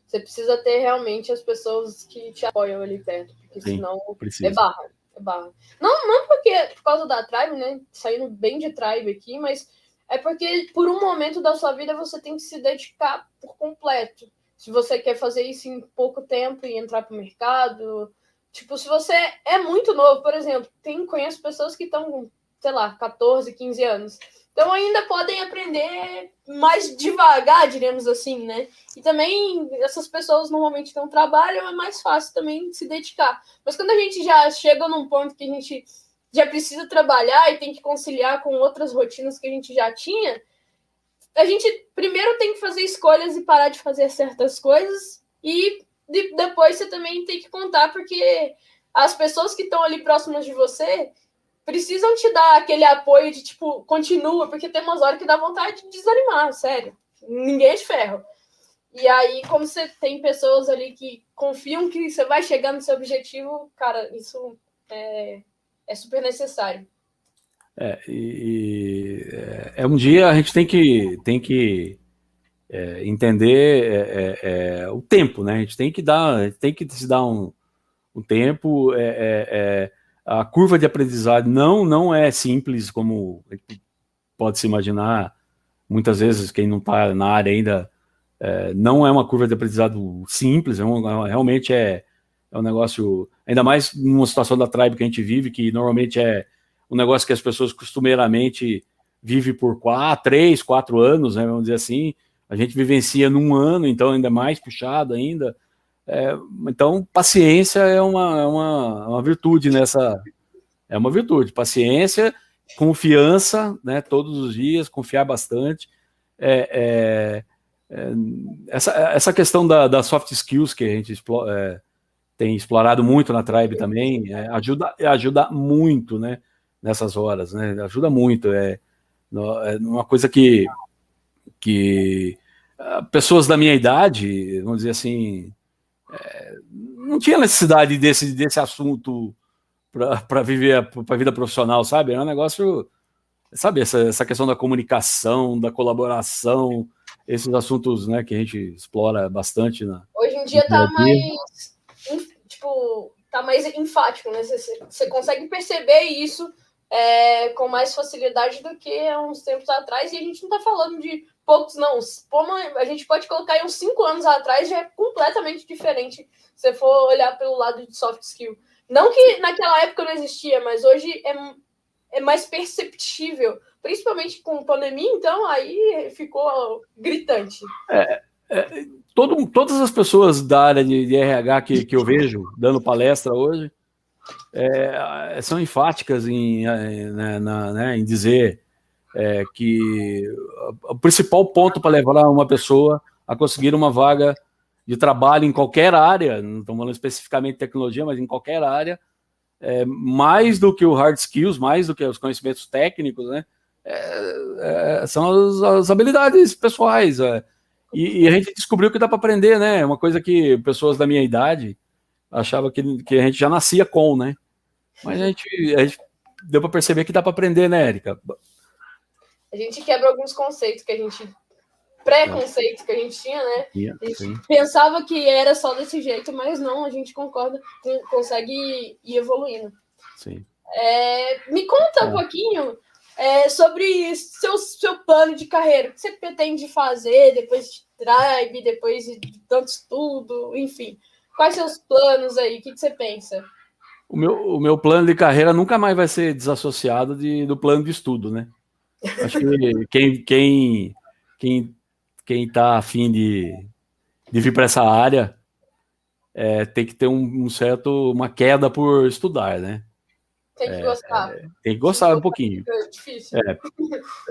você precisa ter realmente as pessoas que te apoiam ali perto, porque Sim, senão precisa. é barra. É barra. Não, não porque por causa da tribe, né? Saindo bem de tribe aqui, mas é porque por um momento da sua vida você tem que se dedicar por completo. Se você quer fazer isso em pouco tempo e entrar para o mercado. Tipo, se você é muito novo, por exemplo, tem, conheço pessoas que estão, sei lá, 14, 15 anos. Então ainda podem aprender mais devagar, diremos assim, né? E também essas pessoas normalmente não trabalham, é mais fácil também se dedicar. Mas quando a gente já chega num ponto que a gente já precisa trabalhar e tem que conciliar com outras rotinas que a gente já tinha, a gente primeiro tem que fazer escolhas e parar de fazer certas coisas e depois você também tem que contar porque as pessoas que estão ali próximas de você precisam te dar aquele apoio de tipo, continua, porque tem umas horas que dá vontade de desanimar, sério. Ninguém é de ferro. E aí, como você tem pessoas ali que confiam que você vai chegar no seu objetivo, cara, isso é, é super necessário. É, e, é, é um dia a gente tem que, tem que é, entender é, é, é, o tempo, né? A gente tem que dar, tem que se dar um, um tempo. é, a curva de aprendizado não não é simples como pode se imaginar. Muitas vezes quem não está na área ainda não é uma curva de aprendizado simples. Um, realmente é, é um negócio ainda mais numa situação da tribe que a gente vive, que normalmente é um negócio que as pessoas costumeiramente vivem por quatro, três, quatro anos, né, vamos dizer assim. A gente vivencia num ano, então ainda mais puxado ainda. É, então, paciência é uma, é uma, é uma virtude nessa. É uma virtude. Paciência, confiança, né? Todos os dias, confiar bastante. É, é, é essa, essa questão da, da, soft skills que a gente explora, é, tem explorado muito na Tribe também ajuda, ajuda muito, né? Nessas horas, né? Ajuda muito. É, uma coisa que, que ah, pessoas da minha idade, vamos dizer assim, é, não tinha necessidade desse, desse assunto para viver para a vida profissional, sabe? É um negócio, sabe, essa, essa questão da comunicação, da colaboração, esses assuntos né, que a gente explora bastante. Na, Hoje em dia está mais, tipo, tá mais enfático, né? Você consegue perceber isso é, com mais facilidade do que há uns tempos atrás, e a gente não está falando de poucos, não. A gente pode colocar aí uns cinco anos atrás, já é completamente diferente se for olhar pelo lado de soft skill. Não que naquela época não existia, mas hoje é, é mais perceptível, principalmente com pandemia, então aí ficou gritante. É, é, todo, todas as pessoas da área de, de RH que, que eu vejo dando palestra hoje é, são enfáticas em, né, na, né, em dizer é, que o principal ponto para levar uma pessoa a conseguir uma vaga de trabalho em qualquer área, não estamos falando especificamente de tecnologia, mas em qualquer área, é, mais do que o hard skills, mais do que os conhecimentos técnicos, né? É, é, são as, as, habilidades pessoais. É. E, e, a gente descobriu que dá para aprender, né? Uma coisa que pessoas da minha idade achavam que, que a gente já nascia com, né? Mas a gente, a gente deu para perceber que dá para aprender, né, Érica? a gente quebra alguns conceitos que a gente preconceitos que a gente tinha, né? a gente pensava que era só desse jeito, mas não, a gente concorda, consegue ir evoluindo. Sim. É, me conta um é. pouquinho é, sobre seu, seu plano de carreira. O que você pretende fazer depois de Tribe, depois de tanto estudo, enfim. Quais seus planos aí? O que, que você pensa? O meu, o meu plano de carreira nunca mais vai ser desassociado de, do plano de estudo, né? Acho que <laughs> quem quem quem quem está afim de, de vir para essa área é, tem que ter um, um, certo uma queda por estudar, né? Tem que é, gostar. É, tem que gostar um pouquinho. É difícil. É,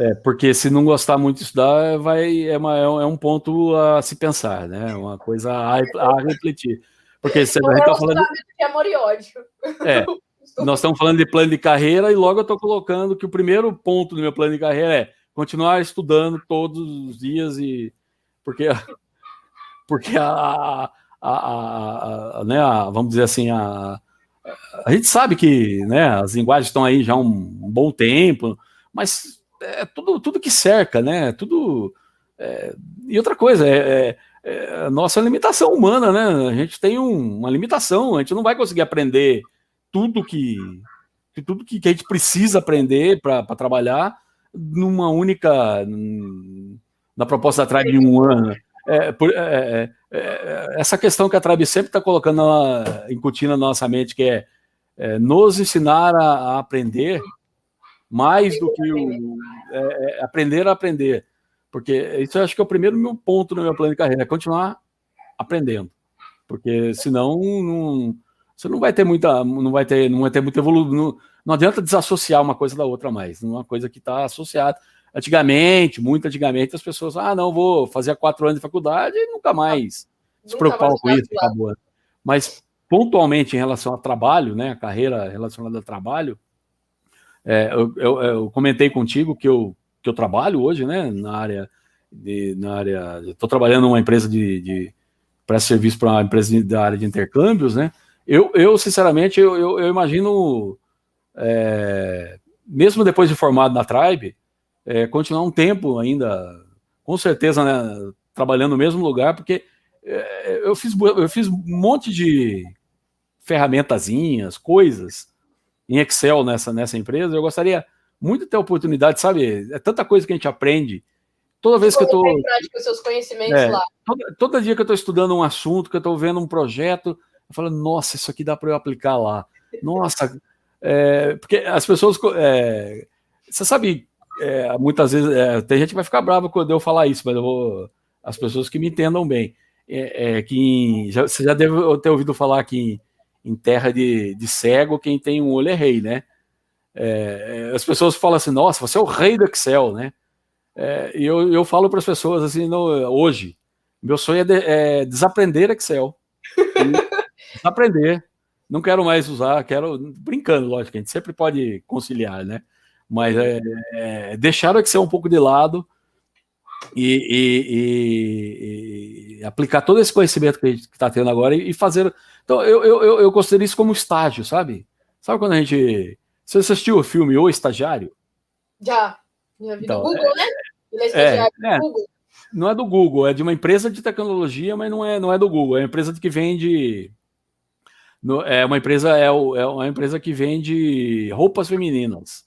é, porque se não gostar muito de estudar, vai, é, uma, é um é ponto a se pensar, né? Uma coisa a, a refletir. Porque você vai estar tá falando. De amor e ódio. É, <laughs> nós estamos falando de plano de carreira e logo eu estou colocando que o primeiro ponto do meu plano de carreira é continuar estudando todos os dias e porque porque a, a, a, a né, vamos dizer assim a, a gente sabe que né, as linguagens estão aí já há um, um bom tempo, mas é tudo tudo que cerca, né? Tudo é, e outra coisa é, é é nossa limitação humana, né? A gente tem um, uma limitação, a gente não vai conseguir aprender tudo que tudo que, que a gente precisa aprender para trabalhar numa única na proposta da Tribe em um ano. É, por, é, é, é, essa questão que a Tribe sempre está colocando, na, incutindo na nossa mente, que é, é nos ensinar a, a, aprender mais do que o, é, aprender a aprender. Porque isso eu acho que é o primeiro meu ponto no meu plano de carreira, é continuar aprendendo. Porque senão não, você não vai ter muita, não vai ter, não vai ter muita evolução. Não, não adianta desassociar uma coisa da outra mais. Uma coisa que está associada. Antigamente, muito antigamente, as pessoas, ah, não, vou fazer quatro anos de faculdade e nunca mais nunca se preocupavam com isso, acabou. Mas pontualmente em relação ao trabalho, né, a carreira relacionada ao trabalho, é, eu, eu, eu, comentei contigo que eu, que eu trabalho hoje, né, na área de, na área, estou trabalhando numa empresa de, de para serviço para uma empresa da área de intercâmbios, né? Eu, eu sinceramente, eu, eu, eu imagino, é, mesmo depois de formado na Tribe, é, continuar um tempo ainda, com certeza, né, trabalhando no mesmo lugar, porque é, eu, fiz, eu fiz um monte de ferramentazinhas, coisas em Excel nessa, nessa empresa. Eu gostaria muito ter oportunidade, sabe? É tanta coisa que a gente aprende. Toda vez que eu estou. prática os seus conhecimentos é, lá. Toda, todo dia que eu estou estudando um assunto, que eu estou vendo um projeto, eu falo, nossa, isso aqui dá para eu aplicar lá. Nossa, é, porque as pessoas. É, você sabe é, muitas vezes é, tem gente que vai ficar brava quando eu falar isso, mas eu vou. As pessoas que me entendam bem. É, que já, você já deve ter ouvido falar que em, em, terra de, de cego, quem tem um olho é rei, né? É, é, as pessoas falam assim, nossa, você é o rei do Excel, né? e eu, eu falo para as pessoas assim, hoje, meu sonho é, de, é desaprender Excel. desaprender. Não quero mais usar, quero. Brincando, lógico, a gente sempre pode conciliar, né? Mas é, é, deixar o Excel um pouco de lado e, e, e, e aplicar todo esse conhecimento que a gente está tendo agora e, fazer. Então, eu, eu, eu considero isso como estágio, sabe? Sabe quando a gente. Você assistiu o filme O Estagiário? Já. Já vi então, Google, é, né? Ele é estagiário é, Google. Não é do Google, é de uma empresa de tecnologia, mas não é, não é do Google. É uma empresa que vende. No, é uma empresa é, é uma empresa que vende roupas femininas.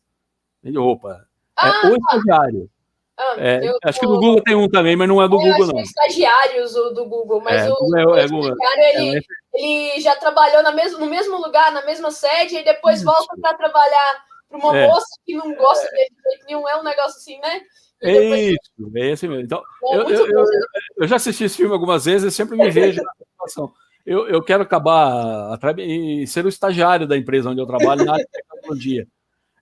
Vende roupa. É ah, é o estagiário. Ah, é, acho tô... que no Google tem um também, mas não é do eu Google, não. estagiários o do Google, mas é, o, o, é, estagiário, ele, ele já trabalhou na mesmo, no mesmo lugar, na mesma sede, e depois Isso. volta para trabalhar para uma moça que não gosta dele de jeito nenhum. É um negócio assim, né? É isso, é esse mesmo. Então, eu, eu, eu, eu, já assisti esse filme algumas vezes e sempre me vejo na situação. Eu, eu quero acabar e ser o estagiário da empresa onde eu trabalho na área de tecnologia.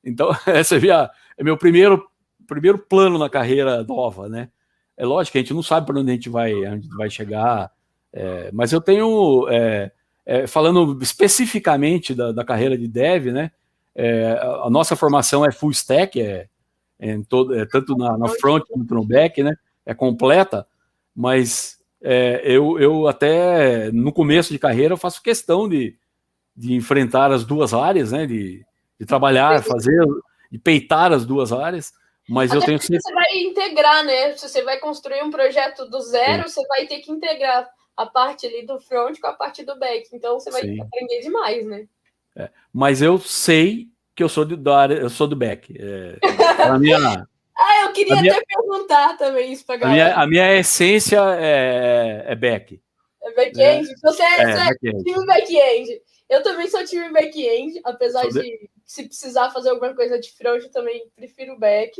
Então, <laughs> você vê, é meu primeiro, primeiro plano na carreira nova, né? É lógico que a gente não sabe para onde a gente vai, onde vai chegar, é, mas eu tenho, é, é, falando especificamente da, da, carreira de dev, né? É, a nossa formação é full stack, é, é em todo, é tanto na, na, front quanto no back, né? É completa, mas eu, eu até no começo de carreira eu faço questão de, de enfrentar as duas áreas, né? De, de trabalhar, fazer, de peitar as duas áreas. Mas Até eu tenho certeza. Você vai integrar, né? Se você vai construir um projeto do zero, Sim. você vai ter que integrar a parte ali do front com a parte do back. Então você vai Sim. aprender demais, né? É. Mas eu sei que eu sou do, da área, eu sou do back. É, a minha, <laughs> ah, eu queria minha, até perguntar também isso para galera. A minha, a minha essência é, é back. É back-end? É, você é, é back time back-end. Eu também sou time back-end, apesar de, de se precisar fazer alguma coisa de front, eu também prefiro back.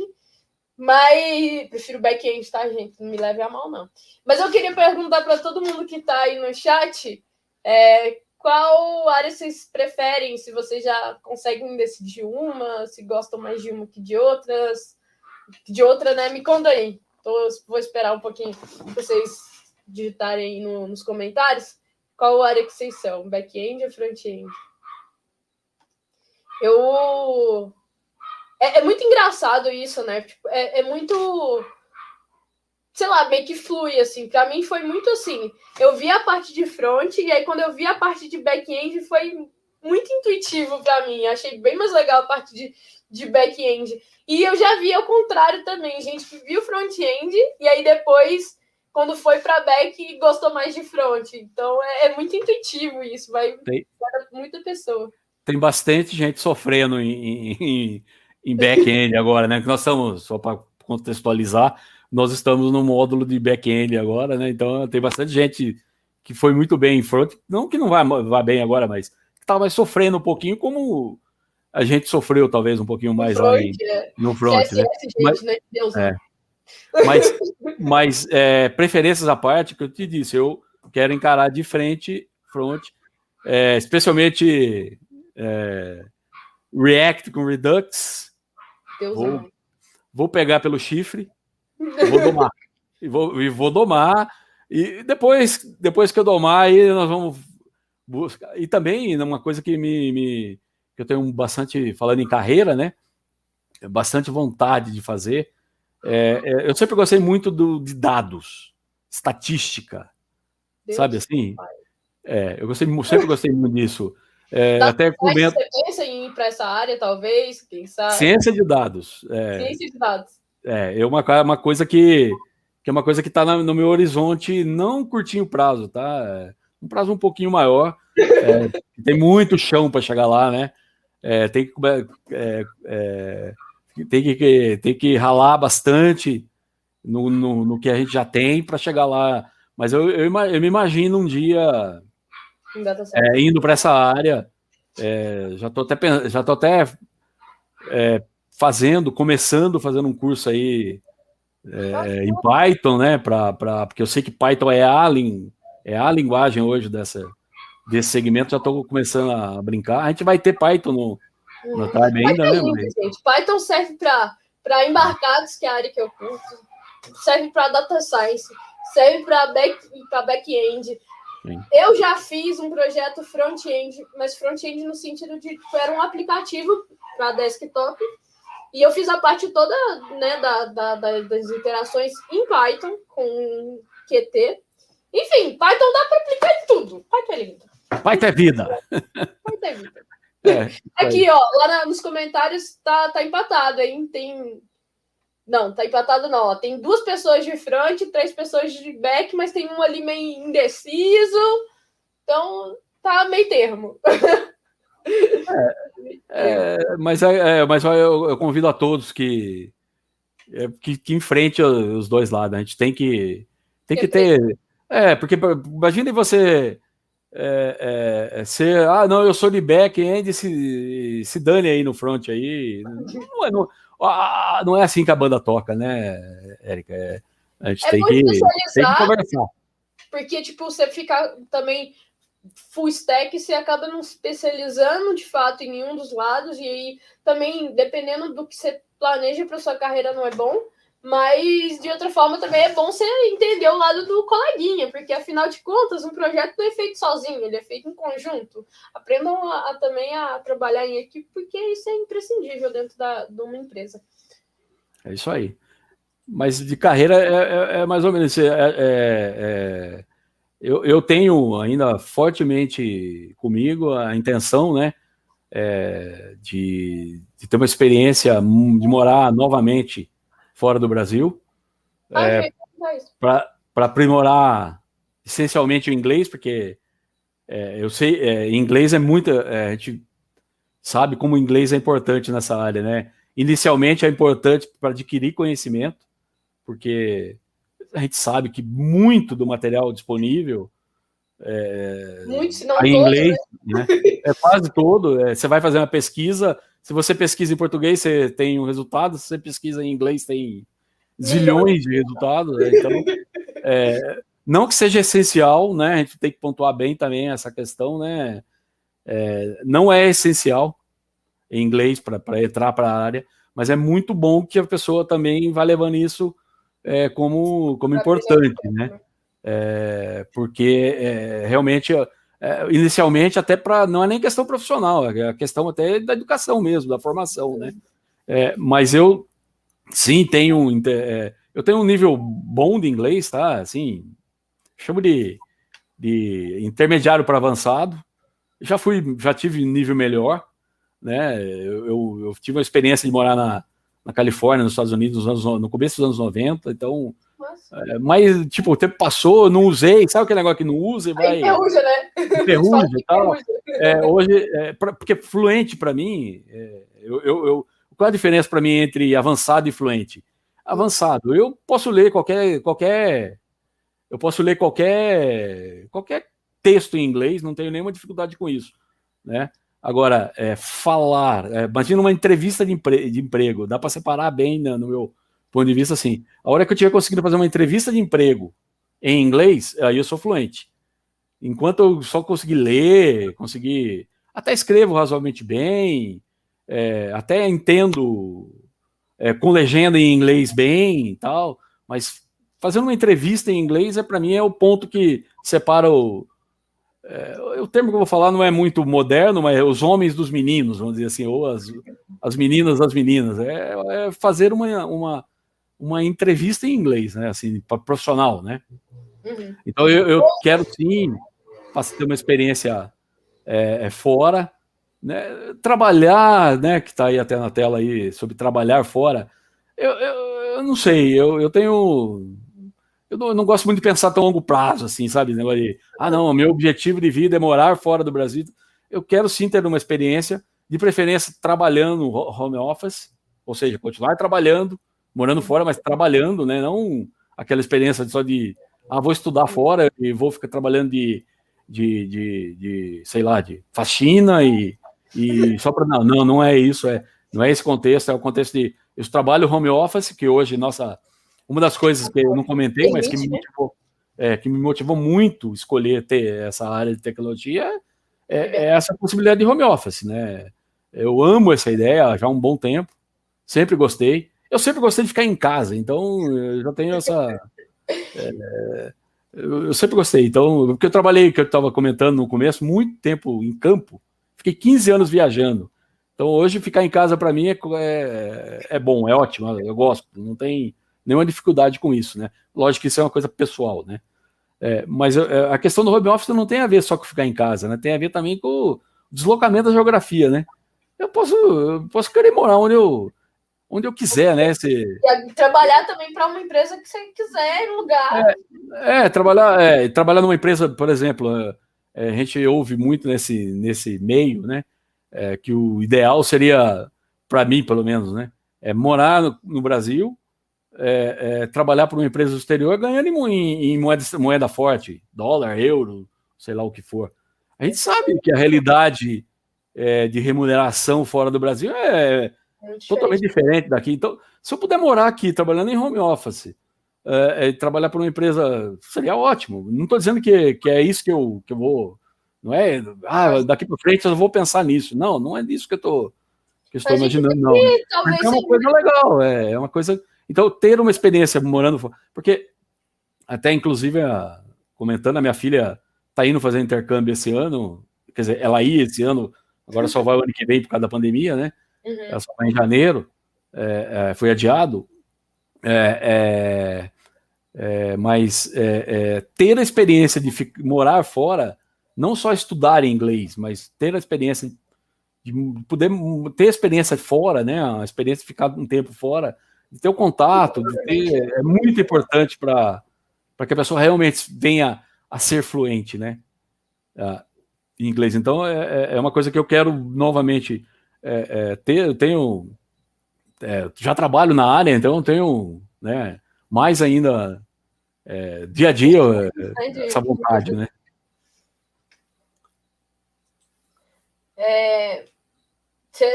Mas prefiro back-end, tá, gente? Não me leve a mal, não. Mas eu queria perguntar para todo mundo que está aí no chat é, qual área vocês preferem, se vocês já conseguem decidir uma, se gostam mais de uma que de outras. De outra, né? Me conta aí. Tô, vou esperar um pouquinho vocês digitarem no, nos comentários. Qual área que vocês são? Back-end ou front-end? Eu. É, é, muito engraçado isso, né? Tipo, é, é muito. Sei lá, meio que flui, assim. Pra mim foi muito assim. Eu vi a parte de front, e aí quando eu vi a parte de back-end foi muito intuitivo para mim. Achei bem mais legal a parte de, de back-end. E eu já vi ao contrário também, gente que viu front-end e aí depois quando foi para back gostou mais de front. Então é, é muito intuitivo isso, vai para muita pessoa. Tem bastante gente sofrendo em, em, em back-end agora, né? Que nós estamos, só para contextualizar, nós estamos no módulo de back-end agora, né? Então tem bastante gente que foi muito bem em front, não que não vá, vá bem agora, mas que estava sofrendo um pouquinho como a gente sofreu talvez um pouquinho mais front, lá em, é. no front, CSS, né? Gente, mas, né? Deus é. mas, mas é, preferências à parte, que eu te disse, eu quero encarar de frente front, é, especialmente é, React com Redux. Deus vou, vou pegar pelo chifre, vou domar. <laughs> e, vou, e vou domar. E depois, depois que eu domar, aí nós vamos buscar. E também uma coisa que me, me que eu tenho bastante, falando em carreira, né? Bastante vontade de fazer. É, é, eu sempre gostei muito do, de dados, estatística, Deus sabe assim? É, eu gostei, sempre gostei muito disso. É, até comento... Você pensa em ir para essa área, talvez? Quem sabe? Ciência de dados. É, Ciência de dados. É, é uma, uma coisa que, que é uma coisa que está no meu horizonte, não curtinho prazo, tá? É um prazo um pouquinho maior. É, <laughs> tem muito chão para chegar lá, né? é, tem, que, é, é, tem, que, tem que ralar bastante no, no, no que a gente já tem para chegar lá. Mas eu, eu, eu, me imagino um dia é, indo para essa área. É, já estou até, já tô até é, fazendo, começando fazendo um curso aí em Python, né? Pra, pra, porque eu sei que Python é a, é a linguagem hoje dessa, desse segmento, já estou começando a brincar. A gente vai ter Python no, no hum. Time ainda, né? Gente. Python serve para embarcados, que é a área que eu curto, serve para data science, serve para back, back-end. Eu já fiz um projeto front-end, mas front-end no sentido de que era um aplicativo para desktop. E eu fiz a parte toda né, da, da, das interações em Python com Qt. Enfim, Python dá para aplicar em tudo. Python é lindo. Vai ter vida. Vai ter vida. <laughs> É, Aqui, ó, lá nos comentários tá, tá empatado, hein? Tem. Não, tá empatado não. Ó. Tem duas pessoas de front, três pessoas de back, mas tem um ali meio indeciso. Então, tá meio termo. <laughs> É, é, mas é, é mas eu, eu, convido a todos que, é, que, que enfrente os dois lados. A gente tem que, tem que ter. É, porque imagine você é, é, ser, ah, não, eu sou de back-end, se, se dane aí no front aí. Não não, ah, não é assim que a banda toca, né, Érica? É, a gente é tem, que, tem que conversar. Porque, tipo, você fica também full stack, você acaba não especializando de fato em nenhum dos lados, e aí também, dependendo do que você planeja para sua carreira, não é bom. Mas, de outra forma, também é bom você entender o lado do coleguinha, porque, afinal de contas, um projeto não é feito sozinho, ele é feito em conjunto. Aprendam a, a também a trabalhar em equipe, porque isso é imprescindível dentro da, de uma empresa. É isso aí. Mas de carreira é, é, é mais ou menos. É, é, é, eu, eu tenho ainda fortemente comigo a intenção, né? É, de, de ter uma experiência, de morar novamente fora do Brasil. Ah, é, para aprimorar essencialmente o inglês, porque é, eu sei, é, inglês é muito. É, a gente sabe como o inglês é importante nessa área, né? Inicialmente é importante para adquirir conhecimento, porque a gente sabe que muito do material disponível é, muito, se não em inglês, né? né? é quase todo. É, você vai fazer uma pesquisa, se você pesquisa em português, você tem um resultado. Se você pesquisa em inglês, tem zilhões de resultados. Né? Então, é, não que seja essencial, né? A gente tem que pontuar bem também essa questão, né? É, não é essencial em inglês para entrar para a área, mas é muito bom que a pessoa também vá levando isso é, como, como importante, né? É, porque é, realmente é, inicialmente até para não é nem questão profissional, é questão até da educação mesmo, da formação, né? É, mas eu sim tenho é, eu tenho um nível bom de inglês, tá? Assim, chamo de, de intermediário para avançado. Já fui, já tive nível melhor, né? Eu, eu, eu tive a experiência de morar na, na Califórnia, nos Estados Unidos, nos anos, no começo dos anos 90, então É, mas, tipo, o tempo passou, não usei, sabe aquele negócio que não usa e vai. Enferruja, né? Enferruja e tal. É, hoje, é, pra, porque fluente para mim, é, eu, eu, eu, qual a diferença para mim entre avançado e fluente? Avançado, eu posso ler qualquer, qualquer, eu posso ler qualquer, qualquer texto em inglês, não tenho nenhuma dificuldade com isso, né? Agora, é, falar, é, imagina uma entrevista de, empre de emprego, dá para separar bem né, no meu ponto de vista assim. A hora que eu tiver conseguido fazer uma entrevista de emprego em inglês, aí eu sou fluente. Enquanto eu só conseguir ler, conseguir. Até escrevo razoavelmente bem, é, até entendo é, com legenda em inglês bem e tal, mas fazendo uma entrevista em inglês é para mim é o ponto que separa o, é, o termo que eu vou falar não é muito moderno, mas é os homens dos meninos, vamos dizer assim, ou as, as meninas das meninas. É, é fazer uma, uma, uma entrevista em inglês, né? Assim, para profissional, né? Uhum. Então eu, eu, quero sim ter uma experiência é, é, fora, né? Trabalhar, né? Que está aí até na tela aí sobre trabalhar fora. Eu, eu, eu não sei, eu, eu tenho eu não, eu não, gosto muito de pensar tão longo prazo, assim, sabe? Negócio de, ah, não, meu objetivo de vida é morar fora do Brasil. Eu quero sim ter uma experiência, de preferência trabalhando home office, ou seja, continuar trabalhando, morando fora, mas trabalhando, né? Não aquela experiência só de, ah, vou estudar fora e vou ficar trabalhando de, de, de, de sei lá, de faxina e, e só para. Não, não, não é isso, é, não é esse contexto, é o contexto de. Eu trabalho home office, que hoje, nossa uma das coisas que eu não comentei, mas que me motivou, é, que me motivou muito escolher ter essa área de tecnologia é, é, essa possibilidade de home office, né? Eu amo essa ideia já há um bom tempo, sempre gostei. Eu sempre gostei de ficar em casa, então eu já tenho essa. <laughs> É, eu sempre gostei. Então, porque eu trabalhei, que eu estava comentando no começo, muito tempo em campo, fiquei 15 anos viajando. Então, hoje ficar em casa para mim é, é, é, bom, é ótimo, eu gosto. Não tem, nenhuma dificuldade com isso, né? Lógico que isso é uma coisa pessoal, né? É, mas é, a questão do home office não tem a ver só com ficar em casa, né? Tem a ver também com o deslocamento da geografia, né? Eu posso, eu posso querer morar onde eu, onde eu quiser, né? Se... trabalhar também para uma empresa que você quiser, lugar. É, é trabalhar, é, trabalhar numa empresa, por exemplo, é, a gente ouve muito nesse, nesse meio, né? É, que o ideal seria, para mim, pelo menos, né? É morar no, no Brasil, é, é, trabalhar para uma empresa do exterior ganhando em, em moeda, moeda forte, dólar, euro, sei lá o que for. A gente sabe que a realidade é, de remuneração fora do Brasil é, é totalmente diferente daqui. Então, se eu puder morar aqui trabalhando em home office, é, é, trabalhar para uma empresa seria ótimo. Não estou dizendo que, que é isso que eu, que eu vou. Não é, ah, daqui para frente eu vou pensar nisso. Não, não é nisso que eu tô, que estou imaginando, não. é uma coisa legal, é, é uma coisa então, ter uma experiência morando fora. Porque, até inclusive, a, comentando, a minha filha está indo fazer intercâmbio esse ano. Quer dizer, ela ia esse ano, agora só vai o ano que vem por causa da pandemia, né? Uhum. Ela só vai em janeiro, é, é, foi adiado. É, é, é mas é, ter a experiência de morar fora, não só estudar inglês, mas ter a experiência de poder ter experiência fora, né? A experiência de ficar um tempo fora de ter o contato, de ter, é muito importante para que a pessoa realmente venha a ser fluente, né? Uh, em inglês. Então, é, é uma coisa que eu quero novamente é, é, ter. Eu tenho. É, já trabalho na área, então eu tenho né, mais ainda é, dia a dia essa vontade, né?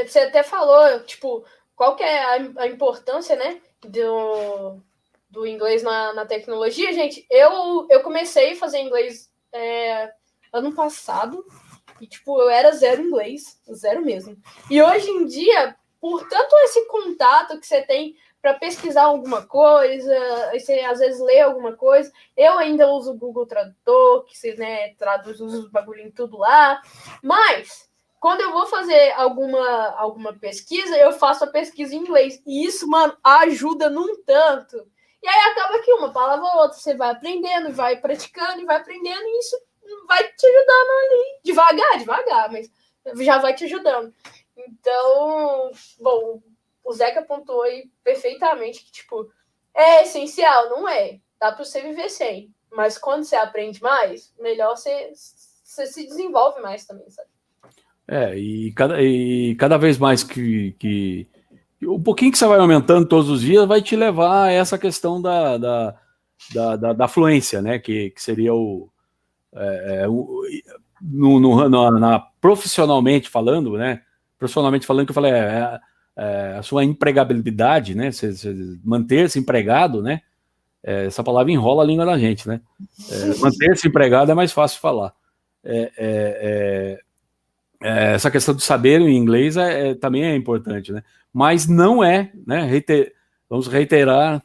Você até falou, tipo, qual que é a, a importância, né, do, do inglês na, na tecnologia, gente? Eu, eu comecei a fazer inglês é, ano passado e, tipo, eu era zero inglês, zero mesmo. E hoje em dia, por tanto esse contato que você tem para pesquisar alguma coisa, você às vezes lê alguma coisa. Eu ainda uso o Google Tradutor, que você né, traduz os bagulhinhos tudo lá. Mas quando eu vou fazer alguma, alguma pesquisa, eu faço a pesquisa em inglês. E isso, mano, ajuda num tanto. E aí acaba que uma palavra ou outra você vai aprendendo, vai praticando e vai aprendendo, e isso vai te ajudando ali. Devagar, devagar, mas já vai te ajudando. Então, bom, o Zeca apontou aí perfeitamente que, tipo, é essencial, não é? dá para você viver sem. Mas quando você aprende mais, melhor você, você se desenvolve mais também, sabe? É, e cada, e cada vez mais que, que. O pouquinho que você vai aumentando todos os dias vai te levar a essa questão da, da, da, da, da fluência, né? Que, que seria o. É, é no, no, na, na, profissionalmente falando, né? Profissionalmente falando, que eu falei, é, é, é a sua empregabilidade, né? Manter-se empregado, né? É, essa palavra enrola a língua da gente, né? É, <laughs> manter-se empregado é mais fácil de falar. É, é, é, essa questão de saber o inglês também é importante, né? Mas não é, né? Reiter, vamos reiterar,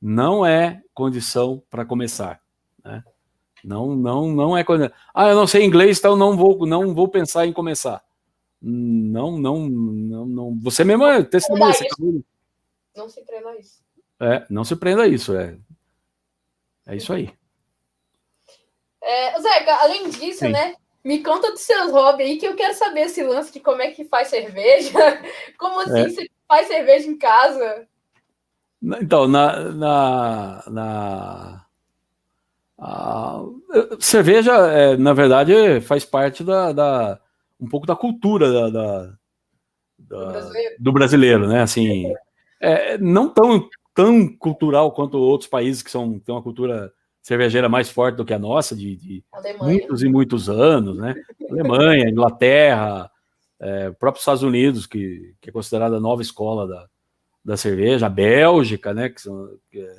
não é condição para começar? Não, não, não é coisa. Ah, eu não sei inglês, então não vou, não vou pensar em começar. Não, não, não, não. Você mesmo é testemunha. Não se prenda a isso. É, não se prenda a isso. É, é isso aí. É, Zeca, além disso, Sim. né? Me conta dos seus hobbies aí, que eu quero saber esse lance de como é que faz cerveja. <laughs> Como assim é. você faz cerveja em casa? Então, na, na, na a cerveja, é, na verdade, faz parte da, da, um pouco da cultura da, da, do, brasileiro. do, brasileiro. né? Assim, é, não tão tão cultural quanto outros países que são, têm uma cultura cervejeira mais forte do que a nossa, de, de muitos e muitos anos, né? Alemanha, Inglaterra, é, próprio Estados Unidos, que, que é considerada a nova escola da, da cerveja, a Bélgica, né? Que, são, que, é,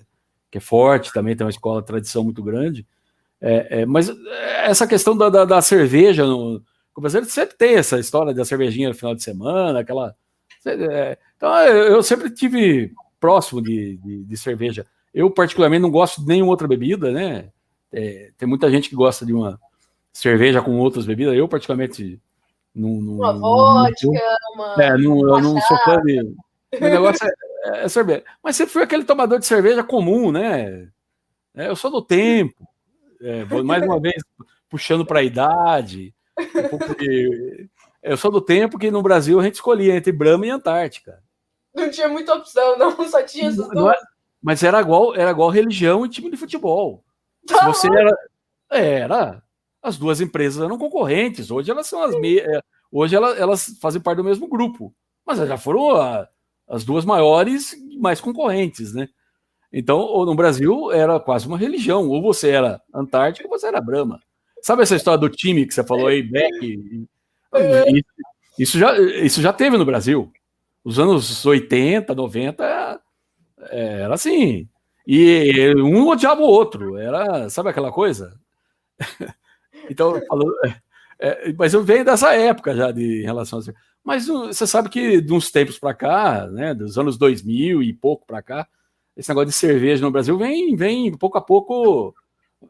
que é forte também, tem uma escola, tradição muito grande. É, é, mas essa questão da, da, da cerveja no, no Brasil sempre tem essa história da cervejinha no final de semana, aquela. É, então eu sempre tive próximo de, de, de, cerveja. Eu, particularmente, não gosto de nenhuma outra bebida, né? É, tem muita gente que gosta de uma cerveja com outras bebidas. Eu, particularmente, não. não uma vodka, uma. É, não, eu não sou fã de. O negócio é, é, cerveja. Mas sempre fui aquele tomador de cerveja comum, né? É, eu sou do tempo. É, mais uma vez, puxando para a idade. Um de... <laughs> Eu sou do tempo que no Brasil a gente escolhia entre Brahma e Antártica. Não tinha muita opção, não. <laughs> Só tinha essas duas. É, mas era igual, era igual religião e time de futebol. Tá Se você era. Era. As duas empresas eram concorrentes. Hoje elas são as me... É, hoje elas, elas fazem parte do mesmo grupo. Mas já foram a, as duas maiores mais concorrentes, né? Então, no Brasil era quase uma religião. Ou você era Antártica ou você era Brahma. Sabe essa história do time que você falou aí, Beck? É. Isso já, isso já teve no Brasil. Os anos 80, 90 era assim. E um odiava o outro. Era, sabe aquela coisa? <laughs> então, falou, é, é, mas eu venho dessa época já de relação a Mas você sabe que de uns tempos para cá, né, dos anos 2000 e pouco para cá, esse negócio de cerveja no Brasil vem, vem pouco a pouco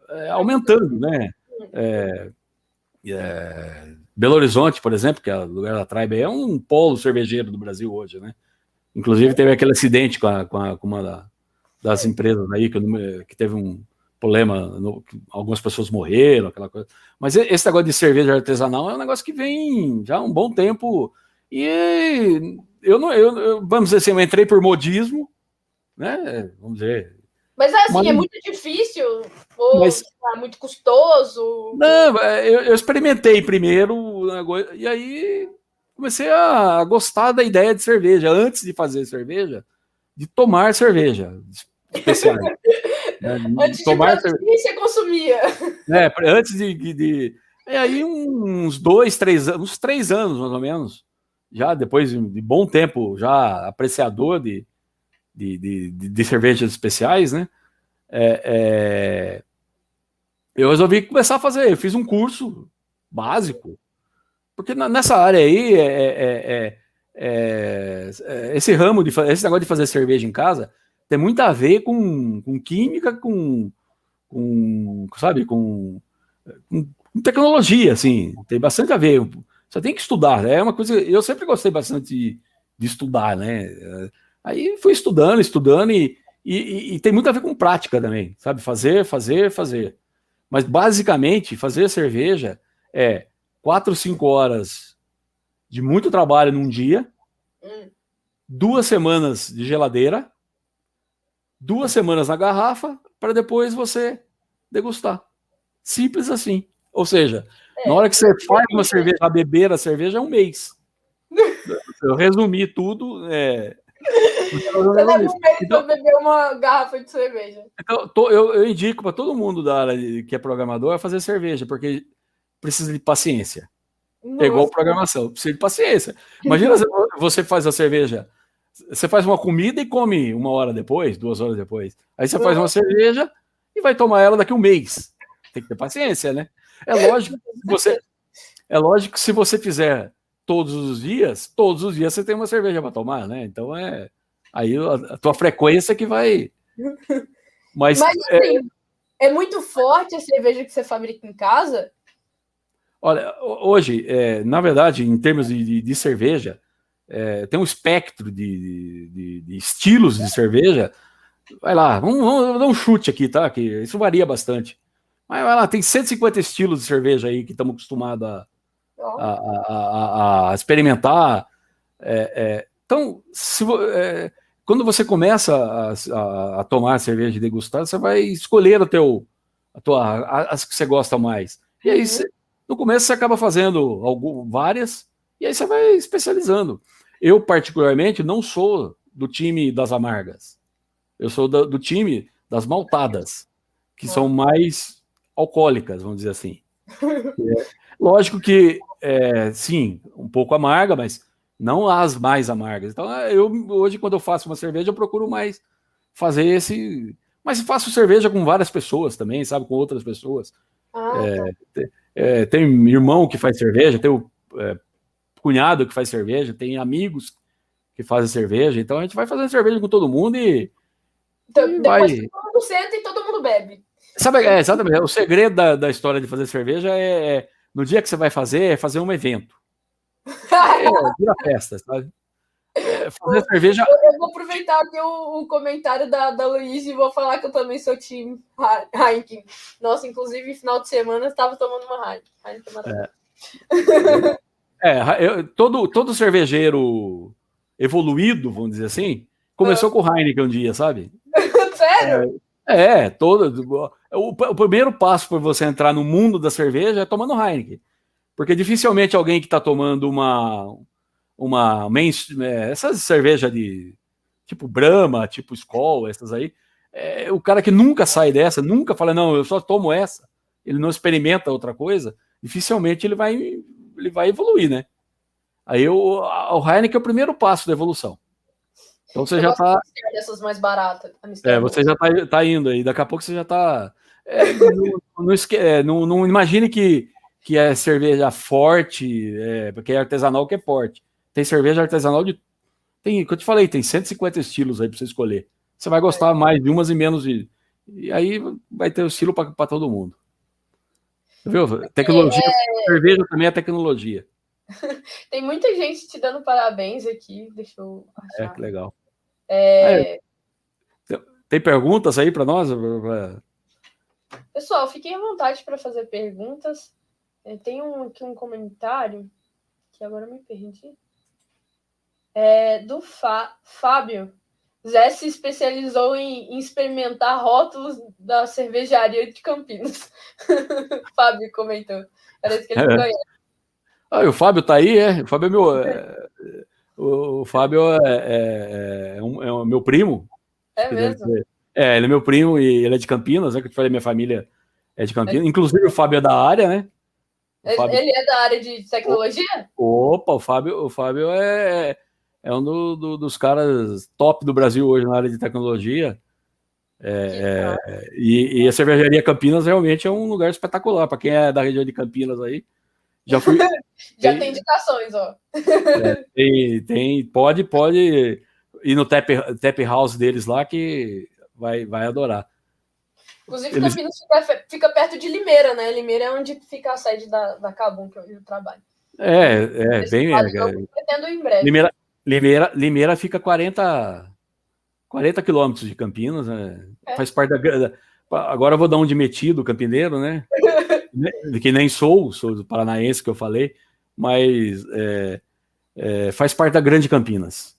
é, aumentando, né? É, é, Belo Horizonte, por exemplo, que é o lugar da Tribe, é um polo cervejeiro do Brasil hoje, né? Inclusive teve aquele acidente com, a, com, a, com uma das empresas aí, que, que teve um problema, no, algumas pessoas morreram, aquela coisa. Mas esse negócio de cerveja artesanal é um negócio que vem já há um bom tempo. E eu não, eu, eu vamos dizer assim, eu entrei por modismo, né? Vamos dizer, mas assim, é muito difícil, ou mas, é muito custoso. Não, é, eu, eu, experimentei primeiro, e aí comecei a gostar da ideia de cerveja, antes de fazer cerveja, de tomar cerveja <laughs> especial. Antes tomar de cerveja. você consumia. É, antes de, de. E aí, uns dois, três anos, uns três anos, mais ou menos, já depois de bom tempo, já apreciador de, de, de, de cervejas especiais, né? É, é, eu resolvi começar a fazer, eu fiz um curso básico, porque nessa área aí, é é, é, é, esse ramo, de, esse negócio de fazer cerveja em casa, tem muito a ver com, com química, com, com sabe, com, com, tecnologia, assim, tem bastante a ver. Você tem que estudar, é uma coisa. Eu sempre gostei bastante de, de estudar, né? Aí fui estudando, estudando, e, e, e, tem muito a ver com prática também, sabe? Fazer, fazer, fazer. Mas basicamente, fazer cerveja é quatro, cinco horas de muito trabalho num dia, hum. duas semanas de geladeira, duas semanas na garrafa, para depois você degustar. Simples assim. Ou seja, é, na hora que você faz uma cerveja, a beber a cerveja é um mês. <laughs> Eu resumi tudo. É... <laughs> Você leva um mês então, beber uma garrafa de cerveja. Então, tô, eu, eu, indico para todo mundo da área que é programador a fazer cerveja, porque precisa de paciência. Nossa. É igual programação, precisa de paciência. Imagina <laughs> você faz a cerveja, você faz uma comida e come uma hora depois, duas horas depois. Aí você faz uma cerveja e vai tomar ela daqui a um mês. Tem que ter paciência, né? É lógico que você, é lógico que se você fizer todos os dias, todos os dias você tem uma cerveja para tomar, né? Então é aí a, a, tua frequência que vai. Mas, Mas assim, é... é muito forte a cerveja que você fabrica em casa? Olha, hoje, é, na verdade, em termos de, de, de cerveja, é, tem um espectro de, de, de, estilos de cerveja. Vai lá, vamos, vamos, dar um chute aqui, tá? Que isso varia bastante. Mas vai lá, tem 150 estilos de cerveja aí que estamos acostumados a, a, a, a, experimentar. É, é, então, se, é, quando você começa a, tomar cerveja e degustar, você vai escolher o teu, a tua, as que você gosta mais. E aí, uhum. você, no começo, você acaba fazendo algum, várias, e aí você vai especializando. Eu, particularmente, não sou do time das amargas. Eu sou do, do time das maltadas, que são mais alcoólicas, vamos dizer assim. É, lógico que, é, sim, um pouco amarga, mas não as mais amargas. Então, eu hoje, quando eu faço uma cerveja, eu procuro mais fazer esse. Mas faço cerveja com várias pessoas também, sabe? Com outras pessoas. Ah, é, tá. É, tem irmão que faz cerveja, tem o é, cunhado que faz cerveja, tem amigos que fazem cerveja, então a gente vai fazendo cerveja com todo mundo e. Então, e depois vai... todo mundo senta e todo mundo bebe. Sabe, é, exatamente. O segredo da, da história de fazer cerveja é, é, no dia que você vai fazer, é fazer um evento. É, vira festa, sabe? É, fazer cerveja. Eu, eu, vou aproveitar aqui o, o comentário da, da Luiz e vou falar que eu também sou time Heineken. Nossa, inclusive, final de semana estava tomando uma Heineken. É, <laughs> é eu, todo, todo cervejeiro evoluído, vamos dizer assim, começou ah. com o Heineken um dia, sabe? <laughs> Sério? É, é todo. O, o primeiro passo para você entrar no mundo da cerveja é tomando Heineken. Porque dificilmente alguém que está tomando uma, uma é, essas cerveja de tipo Brahma, tipo Skol, essas aí, é, o cara que nunca sai dessa, nunca fala, não, eu só tomo essa, ele não experimenta outra coisa, dificilmente ele vai, ele vai evoluir, né? Aí o, o Heineken é o primeiro passo da evolução. Então você eu já está. Dessas mais baratas. É, você já está tá indo aí. Daqui a pouco você já está. É, não, não, é, não, não, imagine que, que é cerveja forte, é, porque é artesanal que é forte. Tem cerveja artesanal de. Tem, que eu te falei, tem 150 estilos aí para você escolher. Você vai gostar mais de umas e menos de. E aí vai ter o estilo para todo mundo. Viu? Tecnologia, é... cerveja também é tecnologia. <laughs> tem muita gente te dando parabéns aqui. Deixa eu achar. É, que legal. É... É. Tem perguntas aí para nós? Pessoal, fiquem à vontade para fazer perguntas. É, tem um, aqui um comentário que agora eu me perdi é, do Fá, Fábio. Zé se especializou em, em, experimentar rótulos da cervejaria de Campinas. <laughs> Fábio comentou. Parece que ele é. conhece. Ah, o Fábio tá aí, é? O Fábio é meu. É, o, o, Fábio é, é, é, um, é um meu primo. É mesmo? É, ele é meu primo e ele é de Campinas, né? Que eu te falei, minha família é de Campinas. Inclusive o Fábio é da área, né? Fábio... Ele é da área de tecnologia? Opa, o Fábio, o Fábio é é um do, do, dos caras top do Brasil hoje na área de tecnologia. É, é, e, e, a cervejaria Campinas realmente é um lugar espetacular. Para quem é da região de Campinas aí, já fui. <laughs> já tem, tem indicações, ó. É, tem, tem, pode, pode ir no tap, tap house deles lá que vai, vai adorar. Inclusive, Eles... Campinas fica, fica, perto de Limeira, né? Limeira é onde fica a sede da, da Cabum, que eu trabalho. É, é, bem. É, pretendo em breve. Limeira, Limeira, Limeira fica 40, 40 quilômetros de Campinas, né? É. Faz parte da. Agora eu vou dar um de metido, campineiro, né? <laughs> que nem sou, sou do paranaense que eu falei, mas é, é, faz parte da Grande Campinas.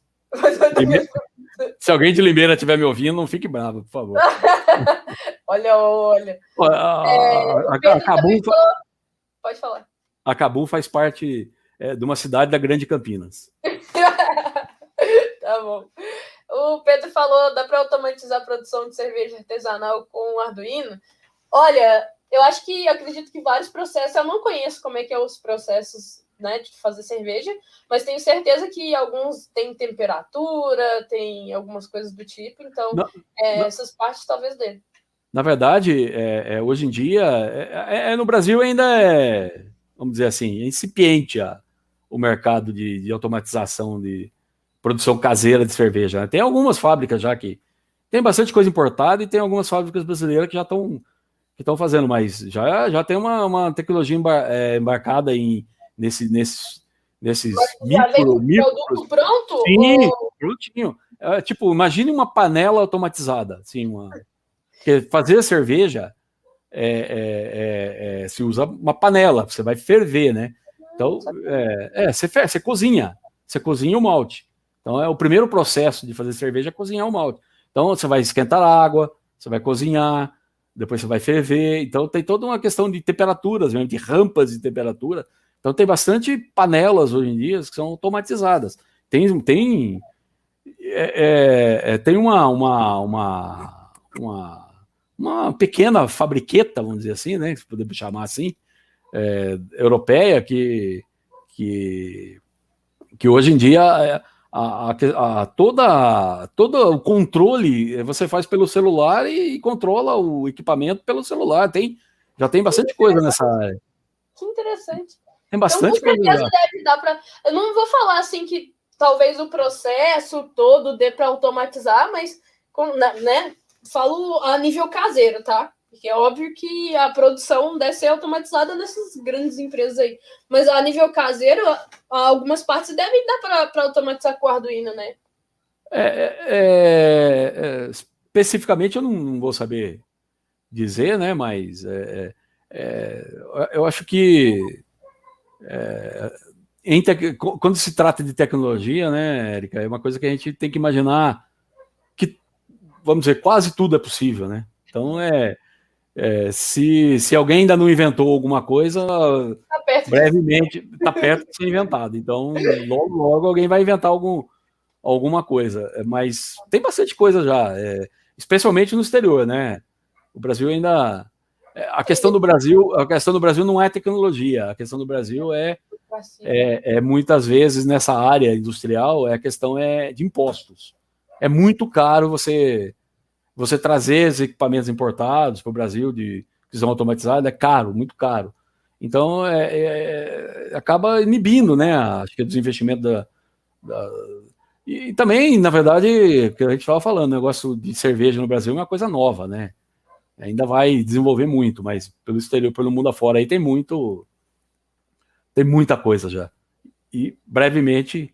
Se alguém de Limeira estiver me ouvindo, não fique bravo, por favor. <laughs> olha, olha. A, é, a, a, Cabum, falou... Pode falar. A Cabum faz parte é, de uma cidade da Grande Campinas. <laughs> tá bom. O Pedro falou, dá para automatizar a produção de cerveja artesanal com Arduino? Olha, eu acho que, eu acredito que vários processos, eu não conheço como é que é os processos né, de fazer cerveja, mas tenho certeza que alguns têm temperatura, tem algumas coisas do tipo, então não, é, não. essas partes talvez dê. Na verdade, é, é, hoje em dia, é, é, é, no Brasil ainda é, vamos dizer assim, incipiente a, o mercado de, de automatização de, produção caseira de cerveja. Né? Tem algumas fábricas já que tem bastante coisa importada e tem algumas fábricas brasileiras que já estão que estão fazendo, mas já, já tem uma, uma tecnologia embar, é, embarcada em, nesse, nesses, nesses micro, micro pronto? Sim, ou... prontinho. É, tipo, imagine uma panela automatizada, assim, uma... Porque fazer cerveja é, é, é, é, se usa uma panela, você vai ferver, né? Então, é, é você, você cozinha, você cozinha o malte. Então é o primeiro processo de fazer cerveja é cozinhar o malte. Então você vai esquentar a água, você vai cozinhar, depois você vai ferver. Então tem toda uma questão de temperaturas, mesmo, de rampas de temperatura. Então tem bastante panelas hoje em dia que são automatizadas. Tem, tem, é, é, é tem uma, uma, uma, uma, uma, pequena fabriqueta, vamos dizer assim, né? Se podemos chamar assim, é, europeia, que, que, que hoje em dia é, a, a, a, toda, todo o controle você faz pelo celular e, e, controla o equipamento pelo celular. Tem, já tem bastante coisa nessa área. Que interessante. Tem bastante então, coisa. Deve dar pra, eu não vou falar assim que talvez o processo todo dê para automatizar, mas né, falo a nível caseiro, tá? Porque é óbvio que a produção deve ser automatizada nessas grandes empresas aí. Mas a nível caseiro, algumas partes devem dar para automatizar com o Arduino, né? É, é, é, é, especificamente eu não, vou saber dizer, né? Mas é, é, eu acho que quando se trata de tecnologia, né, Érica, é uma coisa que a gente tem que imaginar que, vamos dizer, quase tudo é possível, né? Então é é, se, se alguém ainda não inventou alguma coisa, tá brevemente está perto de ser inventado. Então, logo, logo alguém vai inventar algum, alguma coisa. É, mas tem bastante coisa já, é, especialmente no exterior, né? O Brasil ainda. É, a questão do Brasil, a questão do Brasil não é tecnologia, a questão do Brasil é, é, é muitas vezes nessa área industrial, é a questão é de impostos. É muito caro você você trazer os equipamentos importados para o Brasil de que são automatizados é caro, muito caro. Então é, é, é acaba inibindo, né? Acho que dos investimentos da, da e, e, também, na verdade, que a gente estava falando, o negócio de cerveja no Brasil é uma coisa nova, né? Ainda vai desenvolver muito, mas pelo exterior, pelo mundo afora, aí tem muito, tem muita coisa já. E brevemente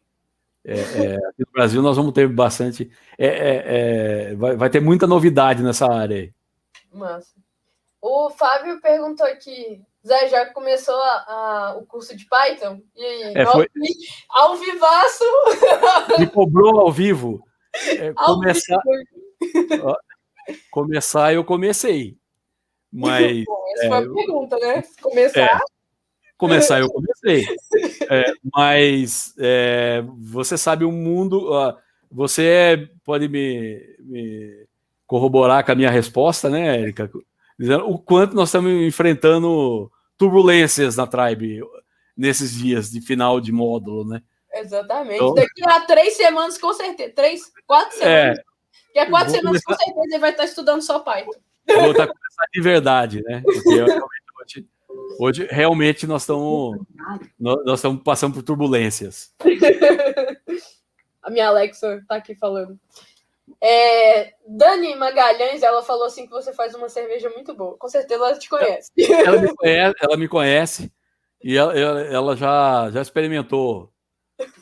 é, é, aqui no Brasil nós vamos ter bastante. É, é, é, vai, vai, ter muita novidade nessa área aí. Massa. O Fábio perguntou aqui: Zé, já começou a, a, o curso de Python? E aí, é, foi... ao vivaço. Me cobrou ao vivo. ao começar... Vivo. começar, eu comecei. Mas. Bom, essa foi a pergunta, né? Começar. Começar eu comecei. É, mas é, você sabe o mundo. Uh, você pode me, me, corroborar com a minha resposta, né, Erika? Dizendo o quanto nós estamos enfrentando turbulências na Tribe nesses dias de final de módulo, né? Exatamente. Então, Daqui a três semanas, com certeza. Três, quatro é. semanas. É, Daqui a quatro semanas, começar... com certeza, ele vai estar estudando só Python. vou estar começando de verdade, né? Porque eu realmente Hoje, realmente, nós estamos nós estamos passando por turbulências. <laughs> A minha Alexa está aqui falando. É, Dani Magalhães, ela falou assim que você faz uma cerveja muito boa. Com certeza ela te conhece. Ela me <laughs> conhece, ela me conhece e ela, ela já, já experimentou.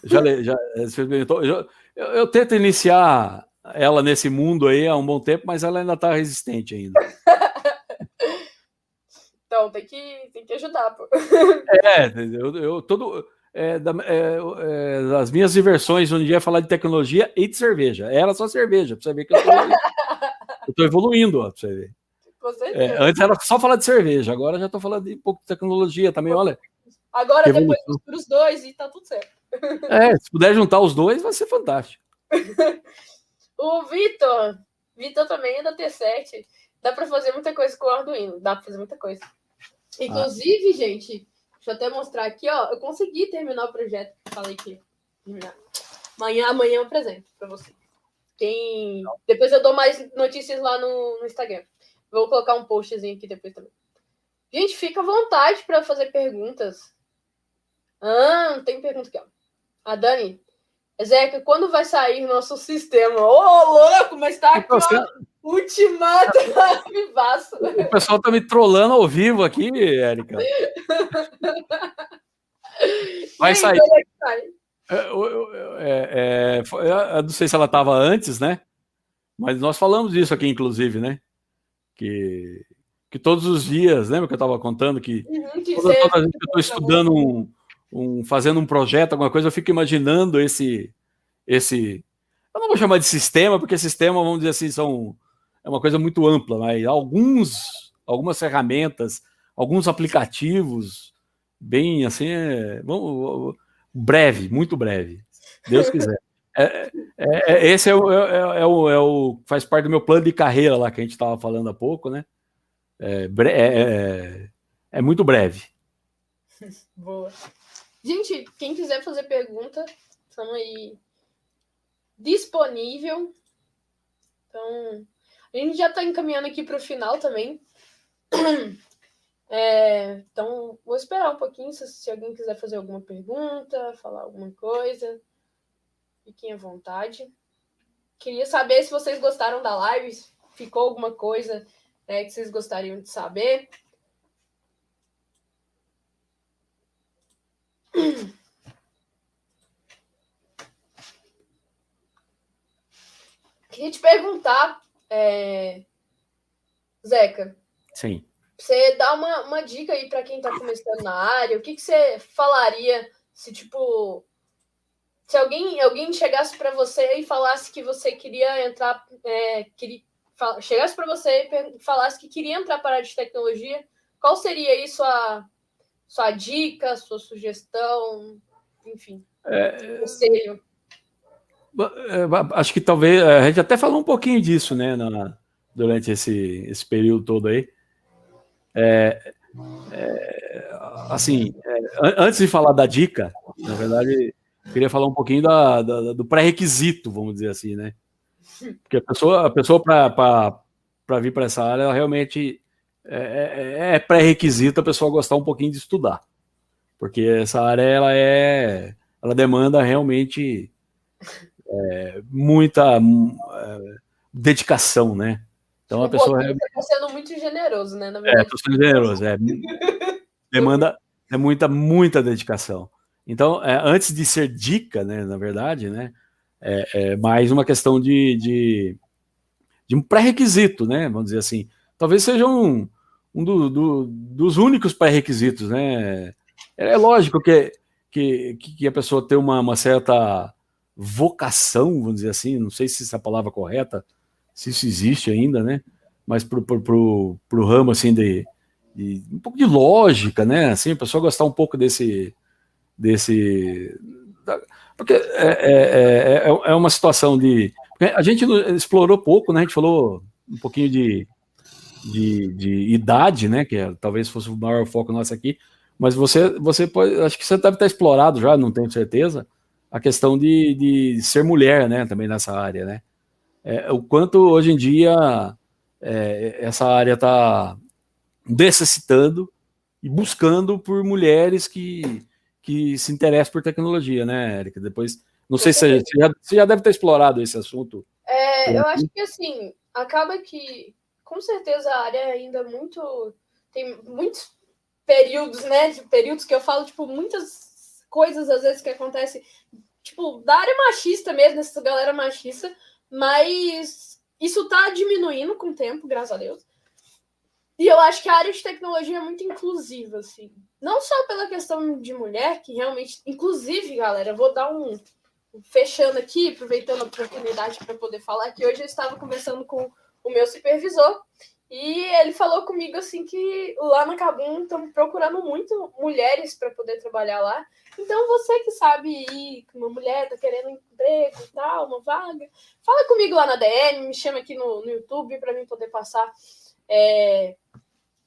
Já, já experimentou. Eu, eu, tento iniciar ela nesse mundo aí há um bom tempo, mas ela ainda está resistente ainda. <laughs> Então, tem que, tem que ajudar, pô. É, eu, eu todo. É, da, é, é, das minhas diversões um dia é falar de tecnologia e de cerveja. Era só cerveja, pra você ver que eu tô. eu tô evoluindo, ó, pra você ver. É, antes era só falar de cerveja, agora já tô falando de um pouco de tecnologia também, olha. Agora, depois os dois e tá tudo certo. É, se puder juntar os dois, vai ser fantástico. <laughs> o Vitor, Vitor também é da T7. Dá para fazer muita coisa com o Arduino, dá para fazer muita coisa. Inclusive, ah. gente, deixa eu até mostrar aqui, ó, eu consegui terminar o projeto. Falei que amanhã, amanhã eu apresento para vocês. Quem... Depois eu dou mais notícias lá no, no Instagram. Vou colocar um postzinho aqui depois também. Gente, fica à vontade para fazer perguntas. Ah, tem pergunta aqui, ó. A Dani. Zeca, quando vai sair nosso sistema? Ô, oh, louco, mas tá aqui, ó. Ultimato <laughs> vivaço. O pessoal tá me trollando ao vivo aqui, Érica. Vai sair. É, é, é, eu não sei se ela estava antes, né? Mas nós falamos disso aqui, inclusive, né? Que, que todos os dias, lembra que eu estava contando que, uhum, que toda, toda vez que eu estou estudando um, um, fazendo um projeto, alguma coisa, eu fico imaginando esse, esse, eu não vou chamar de sistema, porque sistema, vamos dizer assim, são é uma coisa muito ampla, mas alguns, algumas ferramentas, alguns aplicativos, bem assim, é, vamos, breve, muito breve, Deus quiser. É, é, é, esse é o, é, é, o, é o faz parte do meu plano de carreira lá que a gente estava falando há pouco, né? É, é, é, muito breve. <laughs> Boa. Gente, quem quiser fazer pergunta, estamos aí disponível. Então, a gente já está encaminhando aqui para o final também. É, então, vou esperar um pouquinho se, se, alguém quiser fazer alguma pergunta, falar alguma coisa. Fiquem à vontade. Queria saber se vocês gostaram da live, ficou alguma coisa né, que vocês gostariam de saber. Queria te perguntar, é... Zeca. Sim. Você dá uma, uma dica aí para quem está começando na área. O que, que você falaria se, tipo, se alguém, alguém chegasse para você e falasse que você queria entrar, é, queria, chegasse para você e falasse que queria entrar para a área de tecnologia, qual seria aí sua, sua dica, sua sugestão, enfim, é, conselho? É, acho que talvez a gente até falou um pouquinho disso, né, na, durante esse, esse período todo aí. É, é, assim, é, antes de falar da dica, na verdade, queria falar um pouquinho da, da do pré-requisito, vamos dizer assim, né? Porque a pessoa, a pessoa para vir para essa área, ela realmente é, é, é pré-requisito a pessoa gostar um pouquinho de estudar, porque essa área ela é, ela demanda realmente é, muita é, dedicação, né? Então a pessoa. Você está sendo muito generoso, né? Na verdade. É, estou sendo generoso. É. Demanda é muita, muita dedicação. Então, é, antes de ser dica, né, na verdade, né, é, é mais uma questão de, de, de um pré-requisito, né? Vamos dizer assim. Talvez seja um, um do, do, dos únicos pré-requisitos, né? É, é lógico que, que, que a pessoa tem uma, uma certa vocação, vamos dizer assim, não sei se essa é palavra correta, se isso existe ainda, né? Mas pro, pro, pro, pro ramo assim de, de, um pouco de lógica, né? Assim, a pessoa gostar um pouco desse desse porque é, é, é, é uma situação de a gente explorou pouco, né? A gente falou um pouquinho de, de, de idade, né? Que é, talvez fosse o maior foco nosso aqui, mas você você pode, acho que você deve estar explorado já, não tenho certeza, a questão de, de ser mulher, né? Também nessa área, né? é, o quanto hoje em dia é, essa área está necessitando e buscando por mulheres que, que se interessam por tecnologia, né, Érica? Depois, não sei se você já, você já deve ter explorado esse assunto. É, eu acho que assim, acaba que com certeza a área é ainda muito tem muitos períodos, né? Períodos que eu falo, tipo, muitas coisas às vezes que acontecem, tipo, da área machista mesmo, essa galera machista, mas isso está diminuindo com o tempo, graças a Deus. E eu acho que a área de tecnologia é muito inclusiva, assim. Não só pela questão de mulher, que realmente. Inclusive, galera, vou dar um. Fechando aqui, aproveitando a oportunidade para poder falar, que hoje eu estava conversando com o meu supervisor. E ele falou comigo assim que lá na Cabum estão procurando muito mulheres para poder trabalhar lá. Então você que sabe ir, uma mulher tá querendo um emprego e tal, uma vaga, fala comigo lá na DM, me chama aqui no, no YouTube para mim poder passar é,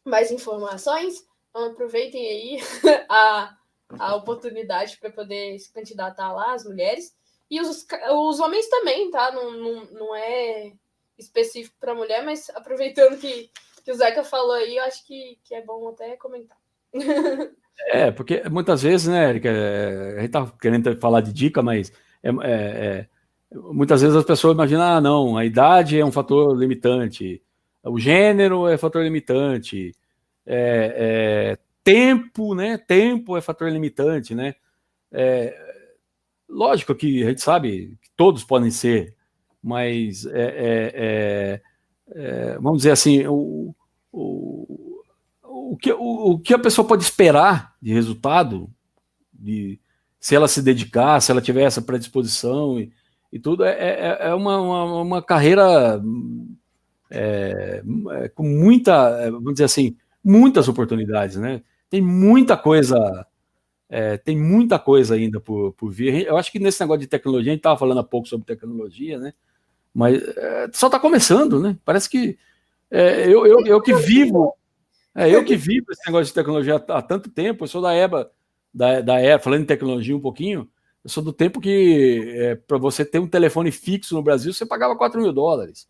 mais informações. Então aproveitem aí <laughs> a, a oportunidade para poder se candidatar lá, as mulheres. E os, os homens também, tá? Não, não, não é específico para mulher, mas aproveitando que, que o Zeca falou aí, eu acho que, que é bom até comentar. <laughs> É, porque muitas vezes, né, Erika, é, a gente tá querendo falar de dica, mas é, é, é, muitas vezes as pessoas imaginam, ah, não, a idade é um fator limitante, o gênero é fator limitante, é, é, tempo, né, tempo é fator limitante, né, lógico que a gente sabe que todos podem ser, mas é, é, é, é, vamos dizer assim, o, o, o, que, o, o que a pessoa pode esperar de resultado, de, se ela se dedicar, se ela tiver essa predisposição e, e tudo, é, é, é uma, uma, uma carreira é, com muita, vamos dizer assim, muitas oportunidades, né? Tem muita coisa, é, tem muita coisa ainda por, por vir. Eu acho que nesse negócio de tecnologia, a gente estava falando há pouco sobre tecnologia, né? Mas é, só está começando, né? Parece que é, eu, eu, eu que vivo, é, eu que vivo esse negócio de tecnologia há, há tanto tempo, eu sou da EBA, da, da EBA, falando em tecnologia um pouquinho, eu sou do tempo que é, para você ter um telefone fixo no Brasil, você pagava 4 mil dólares.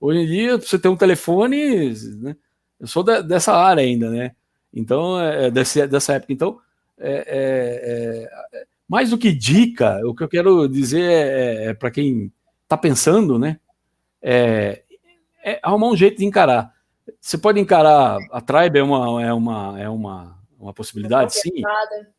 Hoje em dia, você tem um telefone, né? eu sou da, dessa área ainda, né? Então, é, é desse, dessa época. Então, é, é, mais do que dica, o que eu quero dizer é, para quem está pensando, né? É, é, arrumar um jeito de encarar. Você pode encarar a Tribe é uma é uma é uma, uma possibilidade, sim,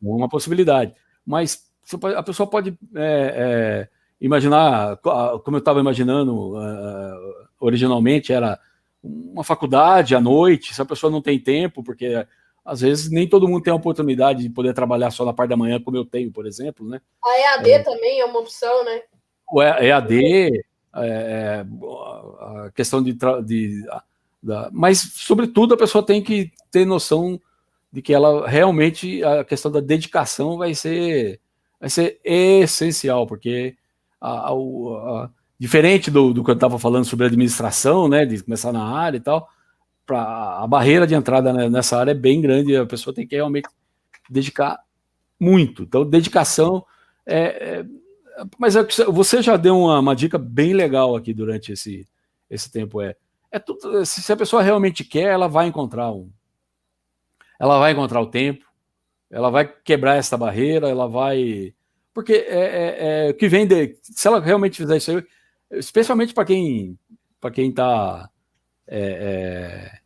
uma possibilidade. Mas pode, a pessoa pode é, é imaginar, como eu estava imaginando uh, originalmente, era uma faculdade à noite. Se a pessoa não tem tempo, porque às vezes nem todo mundo tem a oportunidade de poder trabalhar só na parte da manhã, como eu tenho, por exemplo, né? A EAD é. também é uma opção, né? O EAD, é, é, a questão de, de da, mas sobretudo a pessoa tem que ter noção de que ela realmente a questão da dedicação vai ser vai ser essencial porque a, a, a, diferente do, do que eu estava falando sobre administração, né, de começar na área e tal, para a barreira de entrada nessa área é bem grande, a pessoa tem que realmente dedicar muito. Então, dedicação é, é mas é você já deu uma, uma, dica bem legal aqui durante esse, esse tempo. É, é tudo, se a pessoa realmente quer, ela vai encontrar um. Ela vai encontrar o tempo, ela vai quebrar essa barreira, ela vai. Porque é, é, é que vem de. Se ela realmente fizer isso aí, especialmente para quem para quem está é, é,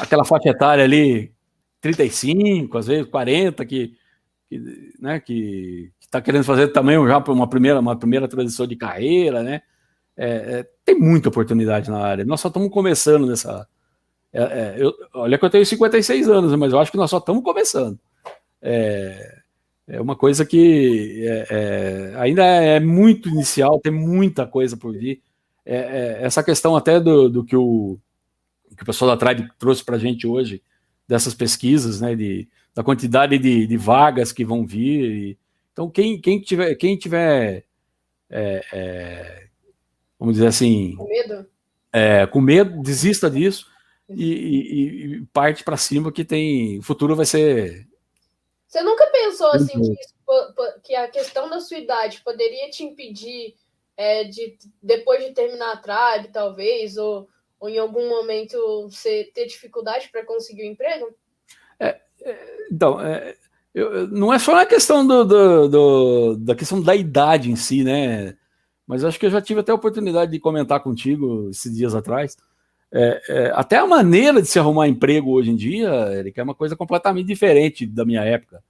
aquela faixa etária ali, 35, às vezes 40, que, que, né, que, está querendo fazer também já uma primeira, uma primeira transição de carreira, né? É, é, tem muita oportunidade na área. Nós só estamos começando nessa. É, é eu, olha que eu tenho 56 anos, mas eu acho que nós só estamos começando. É, é uma coisa que é, ainda é muito inicial, tem muita coisa por vir. essa questão até do, do que, o, que o pessoal da Tribe trouxe para a gente hoje, dessas pesquisas, né, de, da quantidade de, de vagas que vão vir. E, então, quem, quem tiver, quem tiver é, é, vamos dizer assim, com medo, é, com medo desista disso e, e, e parte para cima que tem, o futuro vai ser. Você nunca pensou assim que, que, a questão da sua idade poderia te impedir é, de depois de terminar a tribe, talvez, ou, ou em algum momento você ter dificuldade para conseguir um emprego? É então, é, eu, não é só a questão do, do, do, da questão da idade em si, né? Mas acho que eu já tive até a oportunidade de comentar contigo esses dias atrás. É, é, até a maneira de se arrumar emprego hoje em dia, Eric, é uma coisa completamente diferente da minha época.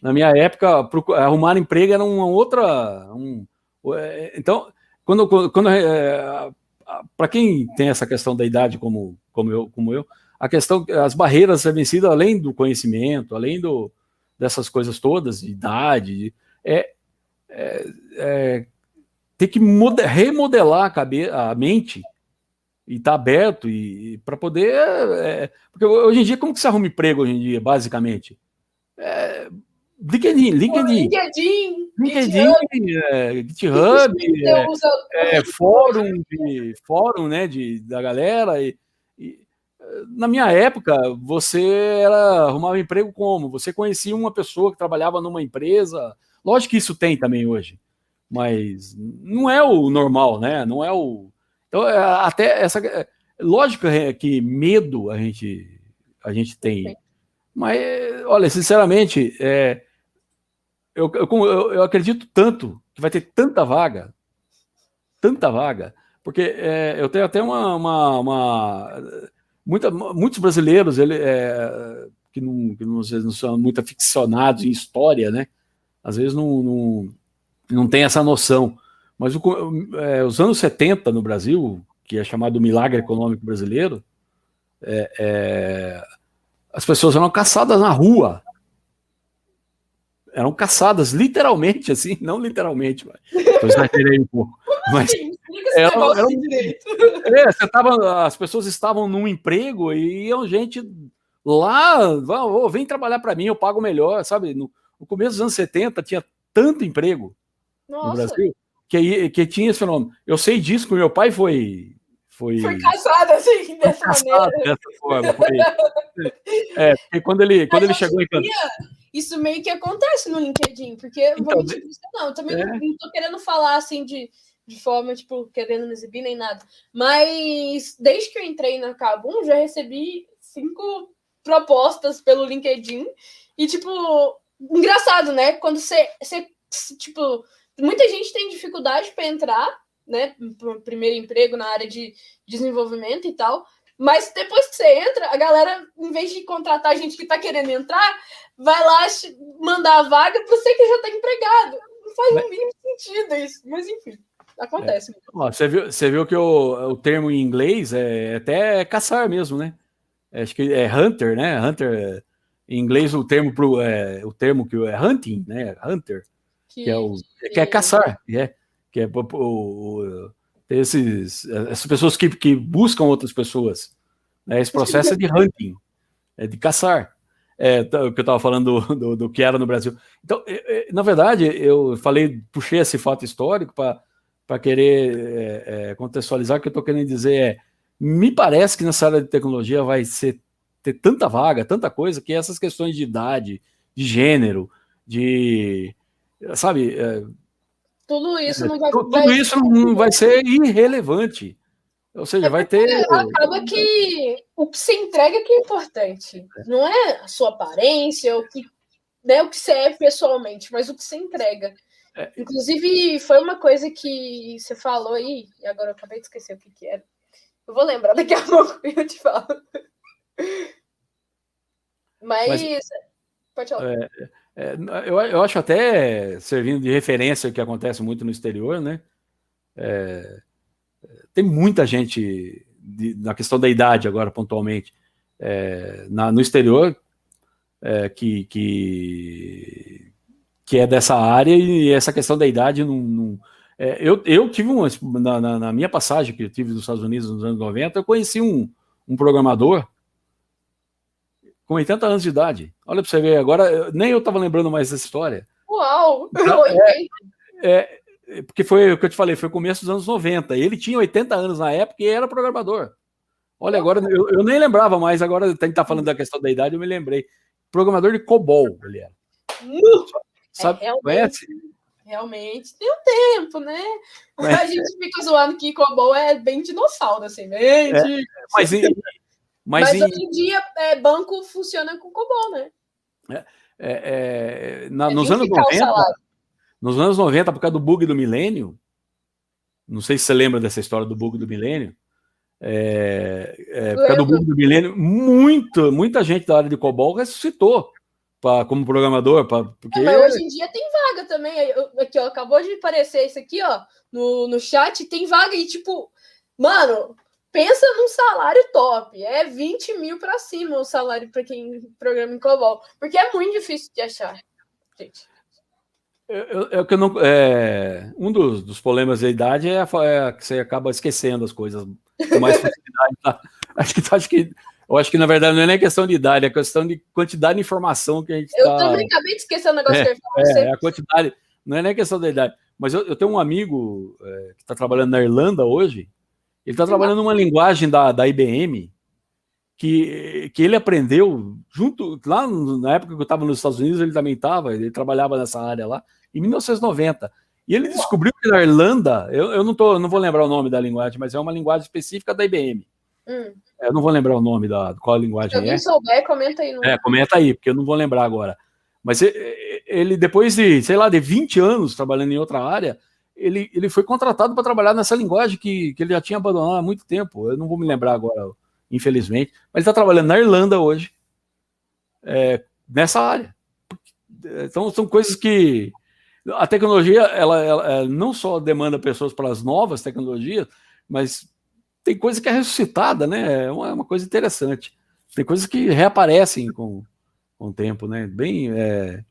Na minha época, arrumar emprego era uma outra. Um, é, então, quando, quando é, para quem tem essa questão da idade como, como, eu, como eu, a questão, as barreiras são vencidas além do conhecimento, além do, dessas coisas todas, de idade, é, é, é ter que remodelar a, cabeça, a mente e tá aberto e, para poder. É, porque hoje em dia, como que se arruma emprego hoje em dia, basicamente? É, LinkedIn, LinkedIn. LinkedIn, LinkedIn, GitHub, é, é, é, fórum, de, fórum né, de, da galera. E, e, na minha época, você era arrumava emprego como? Você conhecia uma pessoa que trabalhava numa empresa. Lógico que isso tem também hoje, mas não é o normal, né? Não é o. Então, é, até essa. Lógico que medo a gente, a gente tem. Mas, olha, sinceramente, é, eu, eu, eu, acredito tanto que vai ter tanta vaga, tanta vaga, porque é, eu tenho até uma. uma, uma muita, muitos brasileiros ele, é, que, não, que não, não, são muito aficionados em história, né? Às vezes não, não, não tem essa noção. Mas o, é, os anos 70 no Brasil, que é chamado milagre econômico brasileiro, é, é, as pessoas eram caçadas na rua eram caçadas, literalmente, assim, não literalmente, mas eu exagerei um pouco. Mas era, era um, é, você tava, as pessoas estavam num emprego e iam gente lá, oh, vem trabalhar para mim, eu pago melhor, sabe? No, no, começo dos anos 70 tinha tanto emprego Nossa. no Brasil que, que tinha esse fenômeno. Eu sei disso, porque meu pai foi foi, foi caçado assim, dessa maneira. Dessa forma. Foi, é, porque quando ele, quando ele chegou em isso meio que acontece no LinkedIn, porque então, vou não, também é. não tô querendo falar assim de, de forma, tipo, querendo me exibir nem nada. Mas desde que eu entrei na Cabum, já recebi cinco propostas pelo LinkedIn. E, tipo, engraçado, né? Quando você, você tipo, muita gente tem dificuldade para entrar, né? Primeiro emprego na área de desenvolvimento e tal. Mas depois que você entra, a galera, em vez de contratar gente que está querendo entrar, vai lá mandar a vaga para você que já está empregado. Não faz o mínimo sentido isso. Mas enfim, acontece. É. Ó, você, viu, você viu que o, o termo em inglês é até caçar mesmo, né? É, acho que é hunter, né? Hunter. Em inglês o termo pro, é, o termo que é hunting, né? Hunter, que, que é o que é caçar, é, que é o, o esses, essas pessoas que, que buscam outras pessoas. Né? Esse processo é de hunting, é de caçar. É, tá, o que eu estava falando do, do, do, que era no Brasil. Então, é, é, na verdade, eu falei, puxei esse fato histórico para querer é, é, contextualizar. O que eu estou querendo dizer é: me parece que nessa área de tecnologia vai ser ter tanta vaga, tanta coisa, que essas questões de idade, de gênero, de. Sabe, é, tudo isso não vai, tudo vai... isso não vai ser irrelevante. Ou seja, é vai ter. Acaba que o que se entrega que é importante. Não é a sua aparência, o que, né, o que você é pessoalmente, mas o que você entrega. É. Inclusive, foi uma coisa que você falou aí, e agora eu acabei de esquecer o que, que era. Eu vou lembrar daqui a <laughs> pouco e eu te falo. Mas, mas pode falar. É, é, eu, eu acho até, servindo de referência o que acontece muito no exterior, né? É, tem muita gente, de, na questão da idade agora, pontualmente, é, na, no exterior, é, que, que, que é dessa área e essa questão da idade não. não é, eu, eu tive uma, na, na, minha passagem que eu tive nos Estados Unidos nos anos 90, eu conheci um, um programador com 80 anos de idade. Olha para você ver, agora nem eu estava lembrando mais dessa história. Uau! <laughs> Então, é, é, é, porque foi o que eu te falei, foi começo dos anos 90. Ele tinha 80 anos na época e era programador. Olha, agora eu, eu nem lembrava mais, agora tem que estar tá falando da questão da idade, eu me lembrei. Programador de COBOL, ele era. Uh, Sabe, é, realmente? Realmente tem um tempo, né? A gente fica zoando que COBOL é bem dinossauro, assim, bem é, Mas, mas, Mas em... hoje em dia, é, banco funciona com COBOL, né? É, é, é na, nos anos 90, nos anos 90, por causa do bug do milênio, não sei se você lembra dessa história do bug do milênio, é, é, por causa do bug do milênio, muito, muita gente da área de COBOL ressuscitou pra, como programador. Pra, porque... É, hoje em dia tem vaga também. Aqui, ó, acabou de aparecer isso aqui, ó, no, no chat, tem vaga e tipo, mano, pensa num salário top. É 20 mil para cima o salário para quem programa em COBOL. Porque é muito difícil de achar, gente. É, que eu não, é, um dos, dos, problemas da idade é, é, que você acaba esquecendo as coisas com mais facilidade. Tá? <laughs> Acho que, acho que eu acho que, na verdade, não é nem questão de idade, é questão de quantidade de informação que a gente Eu tá... também acabei de esquecer o negócio é, que eu ia falar. É, é, a quantidade, não é nem questão da idade. Mas eu, eu tenho um amigo é, que está trabalhando na Irlanda hoje, ele está trabalhando numa linguagem da, da IBM, que, que ele aprendeu junto, lá na época que eu estava nos Estados Unidos, ele também estava, ele trabalhava nessa área lá, em 1990. E ele descobriu que na Irlanda, eu, eu não, tô, não vou lembrar o nome da linguagem, mas é uma linguagem específica da IBM. Hum. Eu não vou lembrar o nome da qual linguagem Se alguém é. souber, comenta aí. No... É, comenta aí, porque eu não vou lembrar agora. Mas ele, depois de, sei lá, de 20 anos trabalhando em outra área, ele, ele foi contratado para trabalhar nessa linguagem que, que ele já tinha abandonado há muito tempo. Eu não vou me lembrar agora, infelizmente. Mas ele está trabalhando na Irlanda hoje, é, nessa área. Então, são coisas que a tecnologia, ela, ela, ela não só demanda pessoas para as novas tecnologias, mas tem coisa que é ressuscitada, né? É uma, é uma coisa interessante. Tem coisas que reaparecem com, com o tempo, né? Bem. É,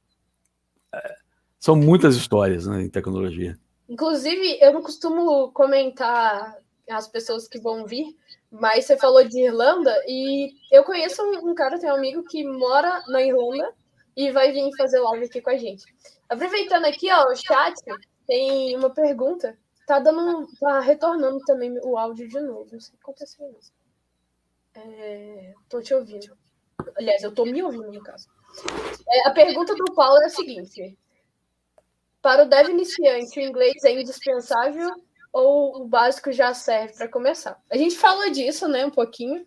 é, são muitas histórias né, em tecnologia. Inclusive, eu não costumo comentar as pessoas que vão vir, mas você falou de Irlanda e eu conheço um, um cara, tem um amigo que mora na Irlanda e vai vir fazer live aqui com a gente. Aproveitando aqui, ó, o chat tem uma pergunta. Tá dando. Tá retornando também o áudio de novo. Não sei o que aconteceu isso. É, tô te ouvindo. Aliás, eu tô me ouvindo, no caso. É, a pergunta do Paulo é a seguinte: Para o dev iniciante, o inglês é indispensável ou o básico já serve para começar? A gente falou disso, né, um pouquinho.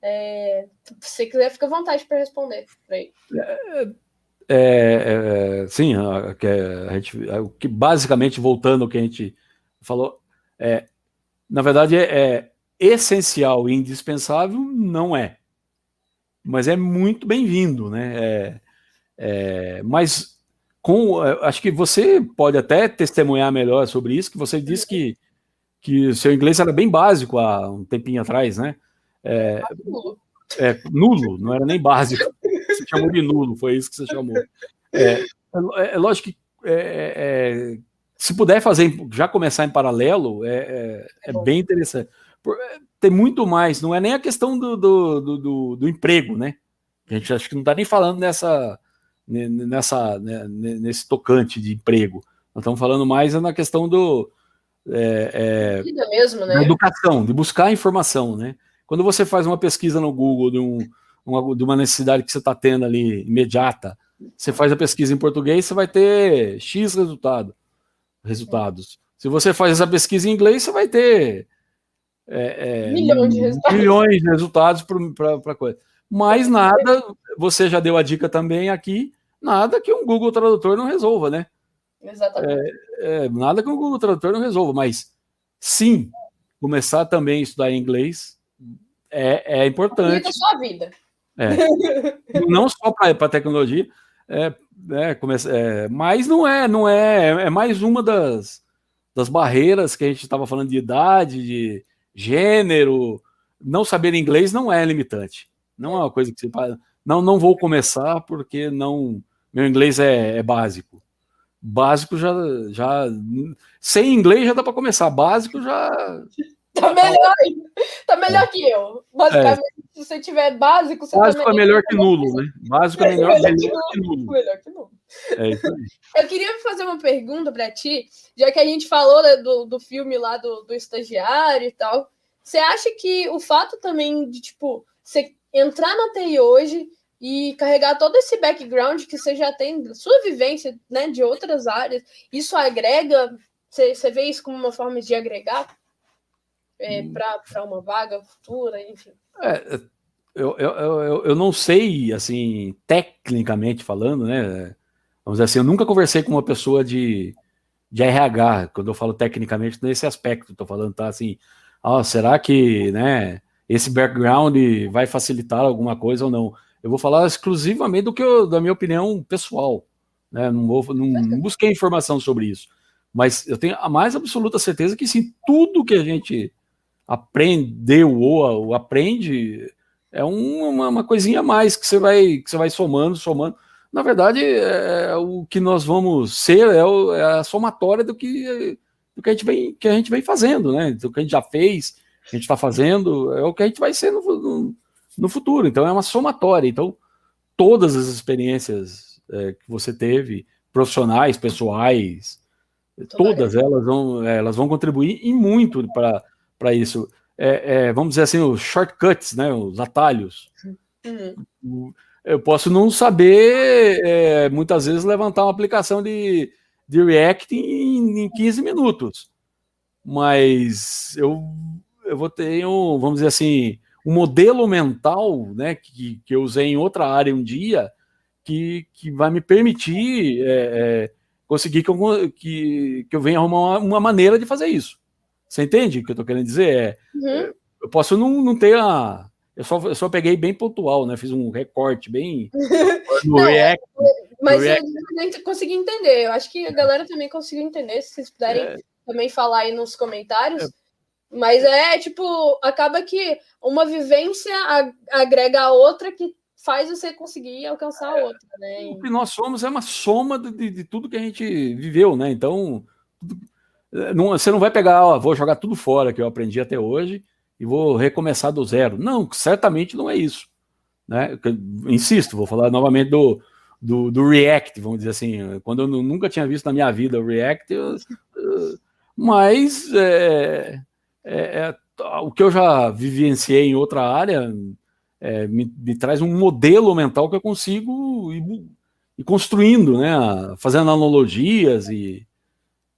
É, se você quiser, fica à vontade para responder. É, é, é, sim, a, a, gente, o que basicamente voltando ao que a gente falou, é, na verdade é, é essencial e indispensável, não é, mas é muito bem-vindo, né? É, é, mas com, é, acho que você pode até testemunhar melhor sobre isso, que você disse que que seu inglês era bem básico há um tempinho atrás, né? É, é, nulo, não era nem básico. Você chamou de nulo, foi isso que você chamou. É, é, é lógico que é, se puder fazer, já começar em paralelo, é, é bem interessante. Tem muito mais, não é nem a questão do, do, do, do emprego, né? A gente acho que não está nem falando nessa, nessa, né, nesse tocante de emprego. Nós estamos falando mais na questão do, é, é, mesmo, né? da educação, de buscar informação, né? Quando você faz uma pesquisa no Google de, um, uma, de uma necessidade que você está tendo ali imediata, você faz a pesquisa em português, você vai ter X resultado, resultados. Se você faz essa pesquisa em inglês, você vai ter é, é, milhões de resultados, milhões de resultados para coisa. Mas nada, você já deu a dica também aqui, nada que um Google Tradutor não resolva, né? Exatamente. É, é, nada que um Google Tradutor não resolva, mas sim, começar também a estudar inglês é, é importante. a sua vida. É. não só para a tecnologia, é, é, é, mas não é, não é, é mais uma das, das barreiras que a gente estava falando de idade, de gênero, não saber inglês não é limitante. Não é uma coisa que você não não vou começar porque não meu inglês é, é básico. Básico já já sem inglês já dá para começar. Básico já Tá melhor, tá melhor que eu. Basicamente, é. se você tiver básico, você Básico tá é melhor que nulo, né? Básico é melhor, melhor, melhor que nulo. Melhor que nulo. É isso aí. Eu queria fazer uma pergunta para ti, já que a gente falou né, do, do filme lá do, do estagiário e tal. Você acha que o fato também de, tipo, você entrar na TI hoje e carregar todo esse background que você já tem, sua vivência né, de outras áreas, isso agrega? Você, você vê isso como uma forma de agregar? É, para uma vaga futura, enfim? É, eu, eu, eu, eu não sei, assim, tecnicamente falando, né? Vamos dizer assim, eu nunca conversei com uma pessoa de, de RH, quando eu falo tecnicamente, nesse aspecto, estou falando, tá assim, ah, será que, né, esse background vai facilitar alguma coisa ou não? Eu vou falar exclusivamente do que eu, da minha opinião pessoal, né? Não vou, não, não busquei informação sobre isso, mas eu tenho a mais absoluta certeza que sim, tudo que a gente aprendeu ou, aprende é uma, uma coisinha a mais que você vai que você vai somando, somando. Na verdade, é, é, o que nós vamos ser é, o, é, a somatória do que do que a gente vem que a gente vem fazendo, né? Do que a gente já fez a gente está fazendo, é o que a gente vai ser no, no, no, futuro. Então é uma somatória. Então, todas as experiências é, que você teve, profissionais, pessoais, todas elas vão, elas vão contribuir e muito para isso. É, é, vamos dizer assim, os shortcuts, né, os atalhos. Uhum. Eu posso não saber, é, muitas vezes, levantar uma aplicação de, de React em, em 15 minutos. Mas eu, eu vou ter, um, vamos dizer assim, um modelo mental né, que, que eu usei em outra área um dia que, que vai me permitir é, é, conseguir que eu, que, que eu venha arrumar uma, uma, maneira de fazer isso. Você entende o que eu estou querendo dizer? É, uhum. Eu posso não, não ter a. Eu só, eu só peguei bem pontual, né? Fiz um recorte bem. <laughs> no não, React. Mas no React. eu consegui entender. Eu acho que a galera também conseguiu entender. Se vocês puderem é. também falar aí nos comentários. É. Mas é tipo, acaba que uma vivência agrega a outra que faz você conseguir alcançar a outra, né? O que nós somos é uma soma de, de tudo que a gente viveu, né? Então, não, você não vai pegar, ó, vou jogar tudo fora que eu aprendi até hoje e vou recomeçar do zero. Não, certamente não é isso. Né? Insisto, vou falar novamente do, do, do, React, vamos dizer assim, quando eu nunca tinha visto na minha vida o React, eu, mas é, é, é, o que eu já vivenciei em outra área é, me, me, traz um modelo mental que eu consigo ir, ir construindo, né? Fazendo analogias e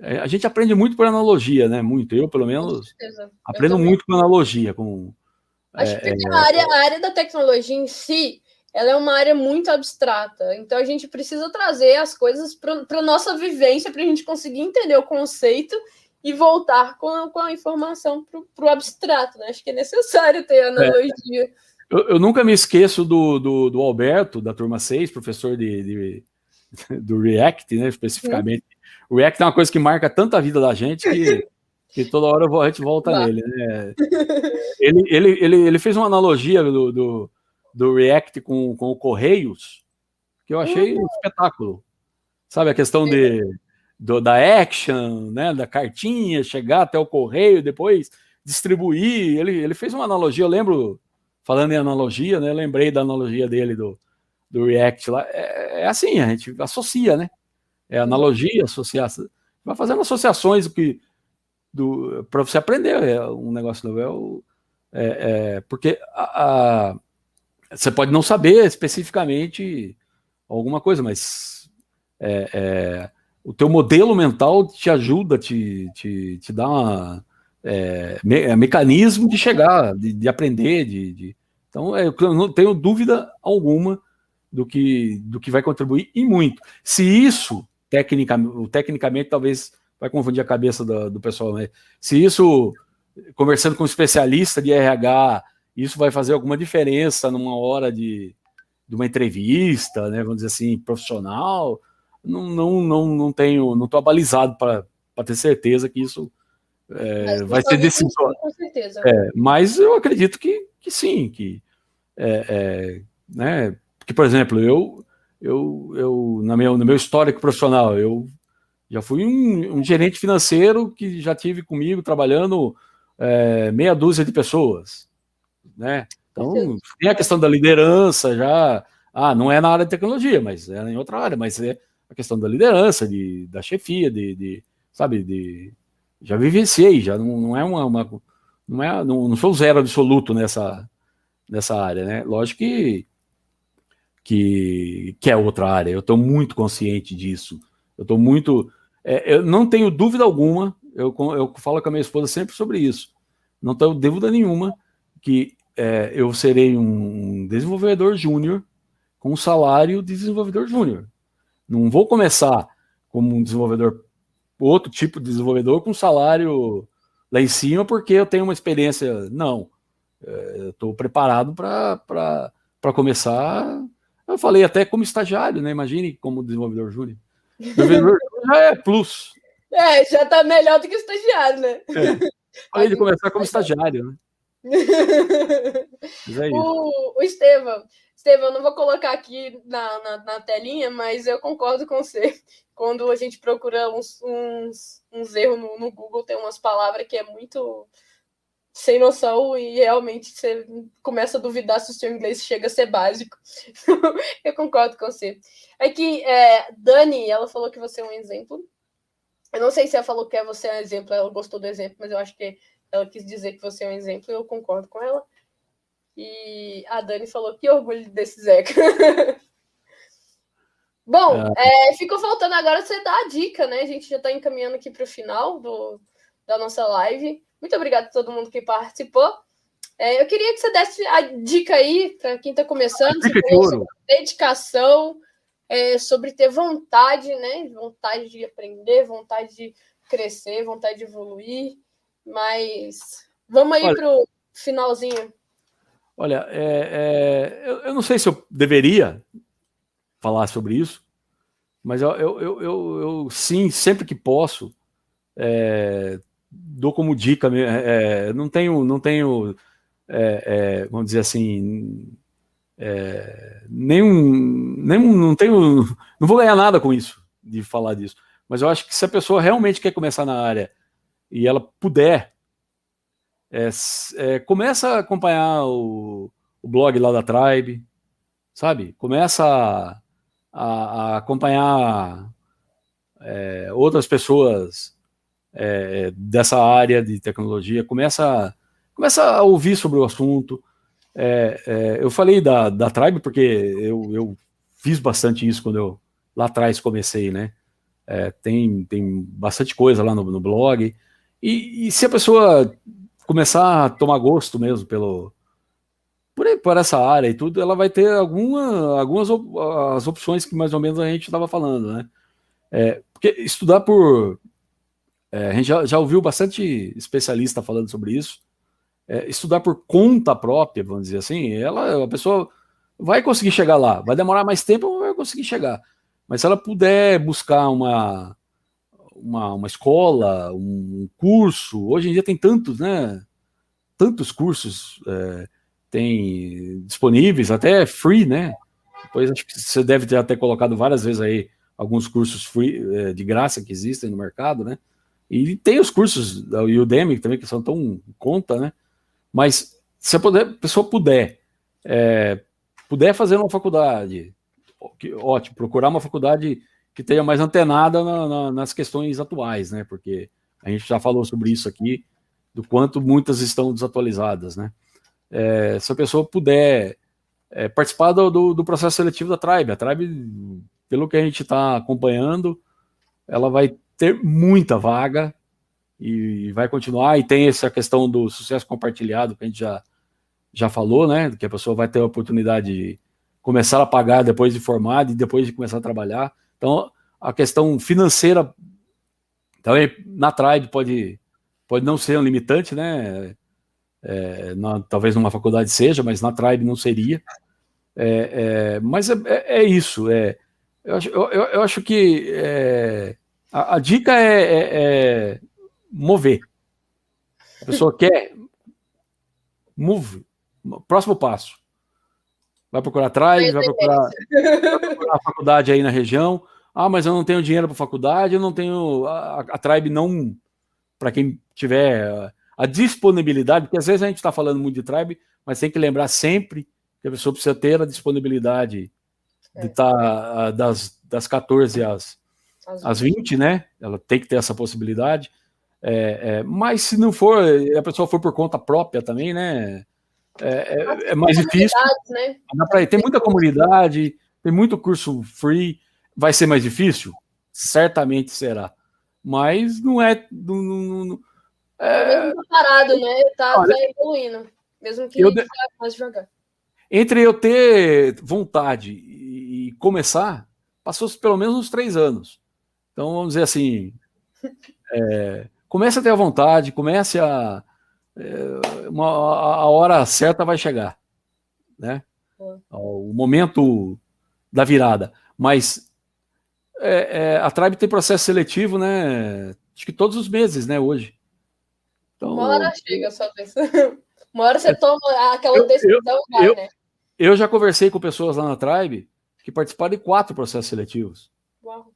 a gente aprende muito por analogia, né? Muito. Eu, pelo menos, aprendo muito com analogia. Com, Acho é, que a, área, a área da tecnologia em si ela é uma área muito abstrata. Então a gente precisa trazer as coisas para a nossa vivência, para a gente conseguir entender o conceito e voltar com a, com a informação para o abstrato. Né? Acho que é necessário ter analogia. É. Eu, eu, nunca me esqueço do, do, do, Alberto, da turma 6, professor de, de <laughs> do React, né, especificamente. Hum. O React é uma coisa que marca tanto a vida da gente que, que toda hora a gente volta bah. nele. Né? Ele, ele, ele, ele fez uma analogia do, do, do React com, com o Correios, que eu achei um espetáculo. Sabe, a questão de, do, da action, né, da cartinha, chegar até o correio, depois distribuir. Ele, ele fez uma analogia, eu lembro falando em analogia, né? Lembrei da analogia dele do, do React lá. É, é assim, a gente associa, né? É analogia, associação. Vai fazendo associações que para você aprender é um negócio novo. É, é, é, porque a, a, você pode não saber especificamente alguma coisa, mas é, é, o teu modelo mental te ajuda, te, te, te dá uma, é, me, mecanismo de chegar, de, de aprender, de, de, então, é, eu não tenho dúvida alguma do que, do que vai contribuir e muito. Se isso, tecnicamente, tecnicamente talvez vai confundir a cabeça do, do pessoal, né? Se isso, conversando com um especialista de RH, isso vai fazer alguma diferença numa hora de, de uma entrevista, né? Vamos dizer assim, profissional, não, não, não, não tenho, não estou abalizado para ter certeza que isso é, vai ser decisório. Com certeza. É, mas eu acredito que que sim, que é, é, né, que por exemplo eu eu, eu na meu, no meu histórico profissional eu já fui um, um gerente financeiro que já tive comigo trabalhando é, meia dúzia de pessoas, né? Então tem a questão da liderança já, ah, não é na área de tecnologia, mas é em outra área, mas é a questão da liderança, de, da chefia, de, de sabe, de já vivenciei, já não, não é uma, uma não, é, não, não sou zero absoluto nessa, nessa área, né? Lógico que, que, que é outra área, eu estou muito consciente disso. Eu estou muito. É, eu não tenho dúvida alguma, eu, eu falo com a minha esposa sempre sobre isso. Não tenho dúvida nenhuma que é, eu serei um desenvolvedor júnior com um salário de desenvolvedor júnior. Não vou começar como um desenvolvedor, outro tipo de desenvolvedor com salário lá em cima porque eu tenho uma experiência. Não, é, eu estou preparado para começar. Eu falei até como estagiário, né? Imagine como desenvolvedor júnior. Desenvolvedor <laughs> já é plus. É, já está melhor do que estagiário, né? É. Falei <laughs> de começar como estagiário, né? É <laughs> o, o Estevam, Estevam, eu não vou colocar aqui na, na, na, telinha, mas eu concordo com você. Quando a gente procura uns, uns, uns erros no, no Google, tem umas palavras que é muito sem noção e realmente você começa a duvidar se o seu inglês chega a ser básico. <laughs> eu concordo com você. É que é, Dani, ela falou que você é um exemplo. Eu não sei se ela falou que é você é um exemplo, ela gostou do exemplo, mas eu acho que ela quis dizer que você é um exemplo e eu concordo com ela. E a Dani falou que orgulho desse Zeca. <laughs> Bom, é. É, ficou faltando agora você dar a dica, né? A gente já está encaminhando aqui para o final do, da nossa live. Muito obrigada a todo mundo que participou. É, eu queria que você desse a dica aí para quem está começando, sobre dedicação, é, sobre ter vontade, né? Vontade de aprender, vontade de crescer, vontade de evoluir. Mas vamos aí para o finalzinho. Olha, é, é, eu, eu, não sei se eu deveria falar sobre isso, mas eu, eu, eu, eu sim, sempre que posso, é, dou como dica, é, é, não tenho, não tenho é, é, vamos dizer assim, é, nenhum, nenhum, não tenho, não vou ganhar nada com isso, de falar disso, mas eu acho que se a pessoa realmente quer começar na área e ela puder, começa a acompanhar o, o blog lá da Tribe, sabe? Começa a, a, a acompanhar é, outras pessoas é, dessa área de tecnologia, começa, começa a ouvir sobre o assunto. É, é, eu falei da, da Tribe porque eu, eu fiz bastante isso quando eu lá atrás comecei, né? É, tem, tem bastante coisa lá no, no blog. E, e, se a pessoa começar a tomar gosto mesmo pelo, por, por essa área e tudo, ela vai ter alguma, algumas op as opções que mais ou menos a gente estava falando, né? É, porque estudar por. É, a gente já, já, ouviu bastante especialista falando sobre isso. É, estudar por conta própria, vamos dizer assim, ela, a pessoa vai conseguir chegar lá. Vai demorar mais tempo, vai conseguir chegar. Mas se ela puder buscar uma, uma, uma escola, um curso, hoje em dia tem tantos, né? Tantos cursos. É, tem disponíveis, até free, né? Depois acho que você deve ter até colocado várias vezes aí alguns cursos free, é, de graça que existem no mercado, né? E tem os cursos da Udemy também que são tão conta, né? Mas se a, puder, a pessoa puder, é, puder fazer uma faculdade, ótimo, procurar uma faculdade que tenha mais antenada na, na, nas questões atuais, né? Porque a gente já falou sobre isso aqui, do quanto muitas estão desatualizadas, né? é, se a pessoa puder é, participar do, do, do, processo seletivo da Tribe. A Tribe, pelo que a gente está acompanhando, ela vai ter muita vaga e vai continuar. E tem essa questão do sucesso compartilhado que a gente já, já falou, né? Que a pessoa vai ter a oportunidade de começar a pagar depois de formado e depois de começar a trabalhar. Então, a questão financeira também na Tribe pode, pode não ser um limitante, né? É, na, talvez numa faculdade seja, mas na Tribe não seria. É, é, mas é, é, é isso. É, eu, acho, eu, eu acho que a, a, dica é, mover. A pessoa quer move. Próximo passo. Vai procurar Tribe, vai procurar, vai procurar a faculdade aí na região. Ah, mas eu não tenho dinheiro para faculdade, eu não tenho. A, a Tribe não. Para quem tiver a disponibilidade, porque às vezes a gente está falando muito de tribe, mas tem que lembrar sempre que a pessoa precisa ter a disponibilidade é. de estar tá, das, das 14 às, às 20, né? Ela tem que ter essa possibilidade. É, é, mas se não for, a pessoa for por conta própria também, né? É, é, é mais difícil. Né? Pra, tem muita comunidade, tem muito curso free. Vai ser mais difícil? Certamente será. Mas não é. Não, não, é... Mesmo parado, né? Tá, Olha, tá evoluindo. Mesmo que eu de... mais devagar. Entre eu ter vontade e começar, passou pelo menos uns três anos. Então, vamos dizer assim, é, comece a ter a vontade, comece a, é, uma, a hora certa vai chegar, né? O momento da virada. Mas é, é, a Tribe tem processo seletivo, né? Acho que todos os meses, né? Hoje. Então, uma hora chega sua vez. <laughs> Uma hora você toma aquela eu, decisão, eu, eu, né? Eu já conversei com pessoas lá na Tribe que participaram de quatro processos seletivos. Uau.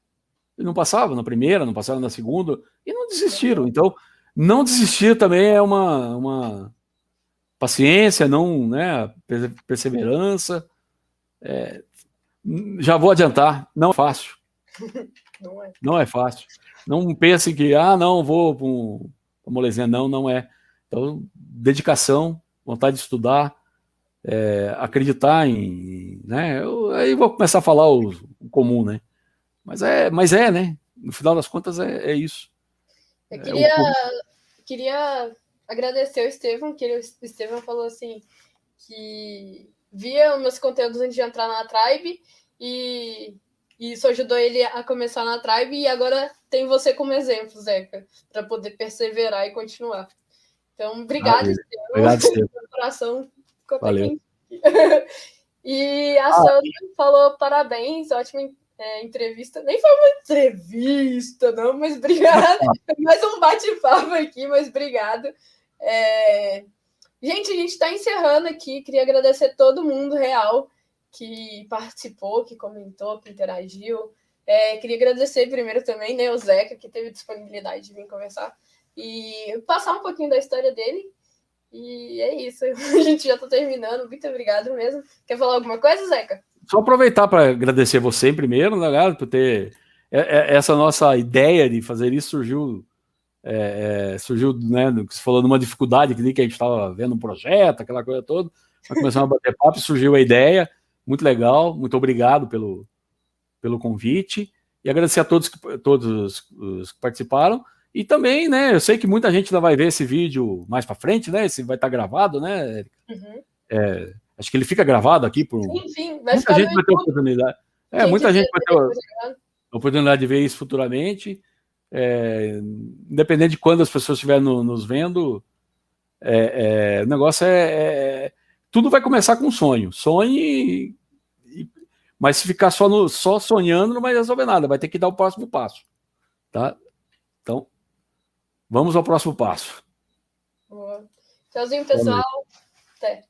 Não passavam na primeira, não passaram na segunda, e não desistiram. Então, não desistir também é uma, uma paciência, não, né, perseverança. É, já vou adiantar, não é fácil. <laughs> Não é. Não é fácil. Não pense que, ah, não, vou para um, uma molezinha. Não, não é. Então, dedicação, vontade de estudar, é, acreditar em. Né, eu, aí vou começar a falar o, o, comum, né? Mas é, mas é, né? No final das contas, é, é isso. Eu queria, é, queria agradecer o Estevam, que ele, o Estevam falou assim que via os meus conteúdos antes de entrar na Tribe e, e isso ajudou ele a começar na Tribe e agora tem você como exemplo, Zeca, para poder perseverar e continuar. Então, obrigado, Estevam. Obrigado, <laughs> Estevam. coração Valeu. <laughs> e a ah, Sandra falou parabéns, ótima é, entrevista. Nem foi uma entrevista, não, mas obrigado. <laughs> Mais um bate-papo aqui, mas obrigado. É... Gente, a gente está encerrando aqui. Queria agradecer todo mundo real que participou, que comentou, que interagiu. É, queria agradecer primeiro também, né, o Zeca, que teve disponibilidade de vir conversar e passar um pouquinho da história dele. E é isso, <laughs> a gente já está terminando. Muito obrigado mesmo. Quer falar alguma coisa, Zeca? Só aproveitar para agradecer você primeiro, né, por ter é, é, essa nossa ideia de fazer isso surgiu é, é, surgiu, né, que você falou numa dificuldade que nem que a gente estava vendo um projeto, aquela coisa toda, nós começamos a bater papo, surgiu a ideia, muito legal, muito obrigado pelo, pelo convite, e agradecer a todos, todos os que participaram, e também, né, eu sei que muita gente ainda vai ver esse vídeo mais para frente, né, esse vai estar tá gravado, né, uhum. é, acho que ele fica gravado aqui por... Sim, sim, vai muita gente vai ter oportunidade, é, muita gente vai ter a oportunidade de ver isso futuramente, é, independente de quando as pessoas estiverem no, nos vendo, é, é, o negócio é, é, Tudo vai começar com um sonho. Sonhe, e, mas se ficar só, no, só sonhando, não vai resolver nada, vai ter que dar o próximo passo. Tá? Então, vamos ao próximo passo. Boa. Tchauzinho, pessoal. Até.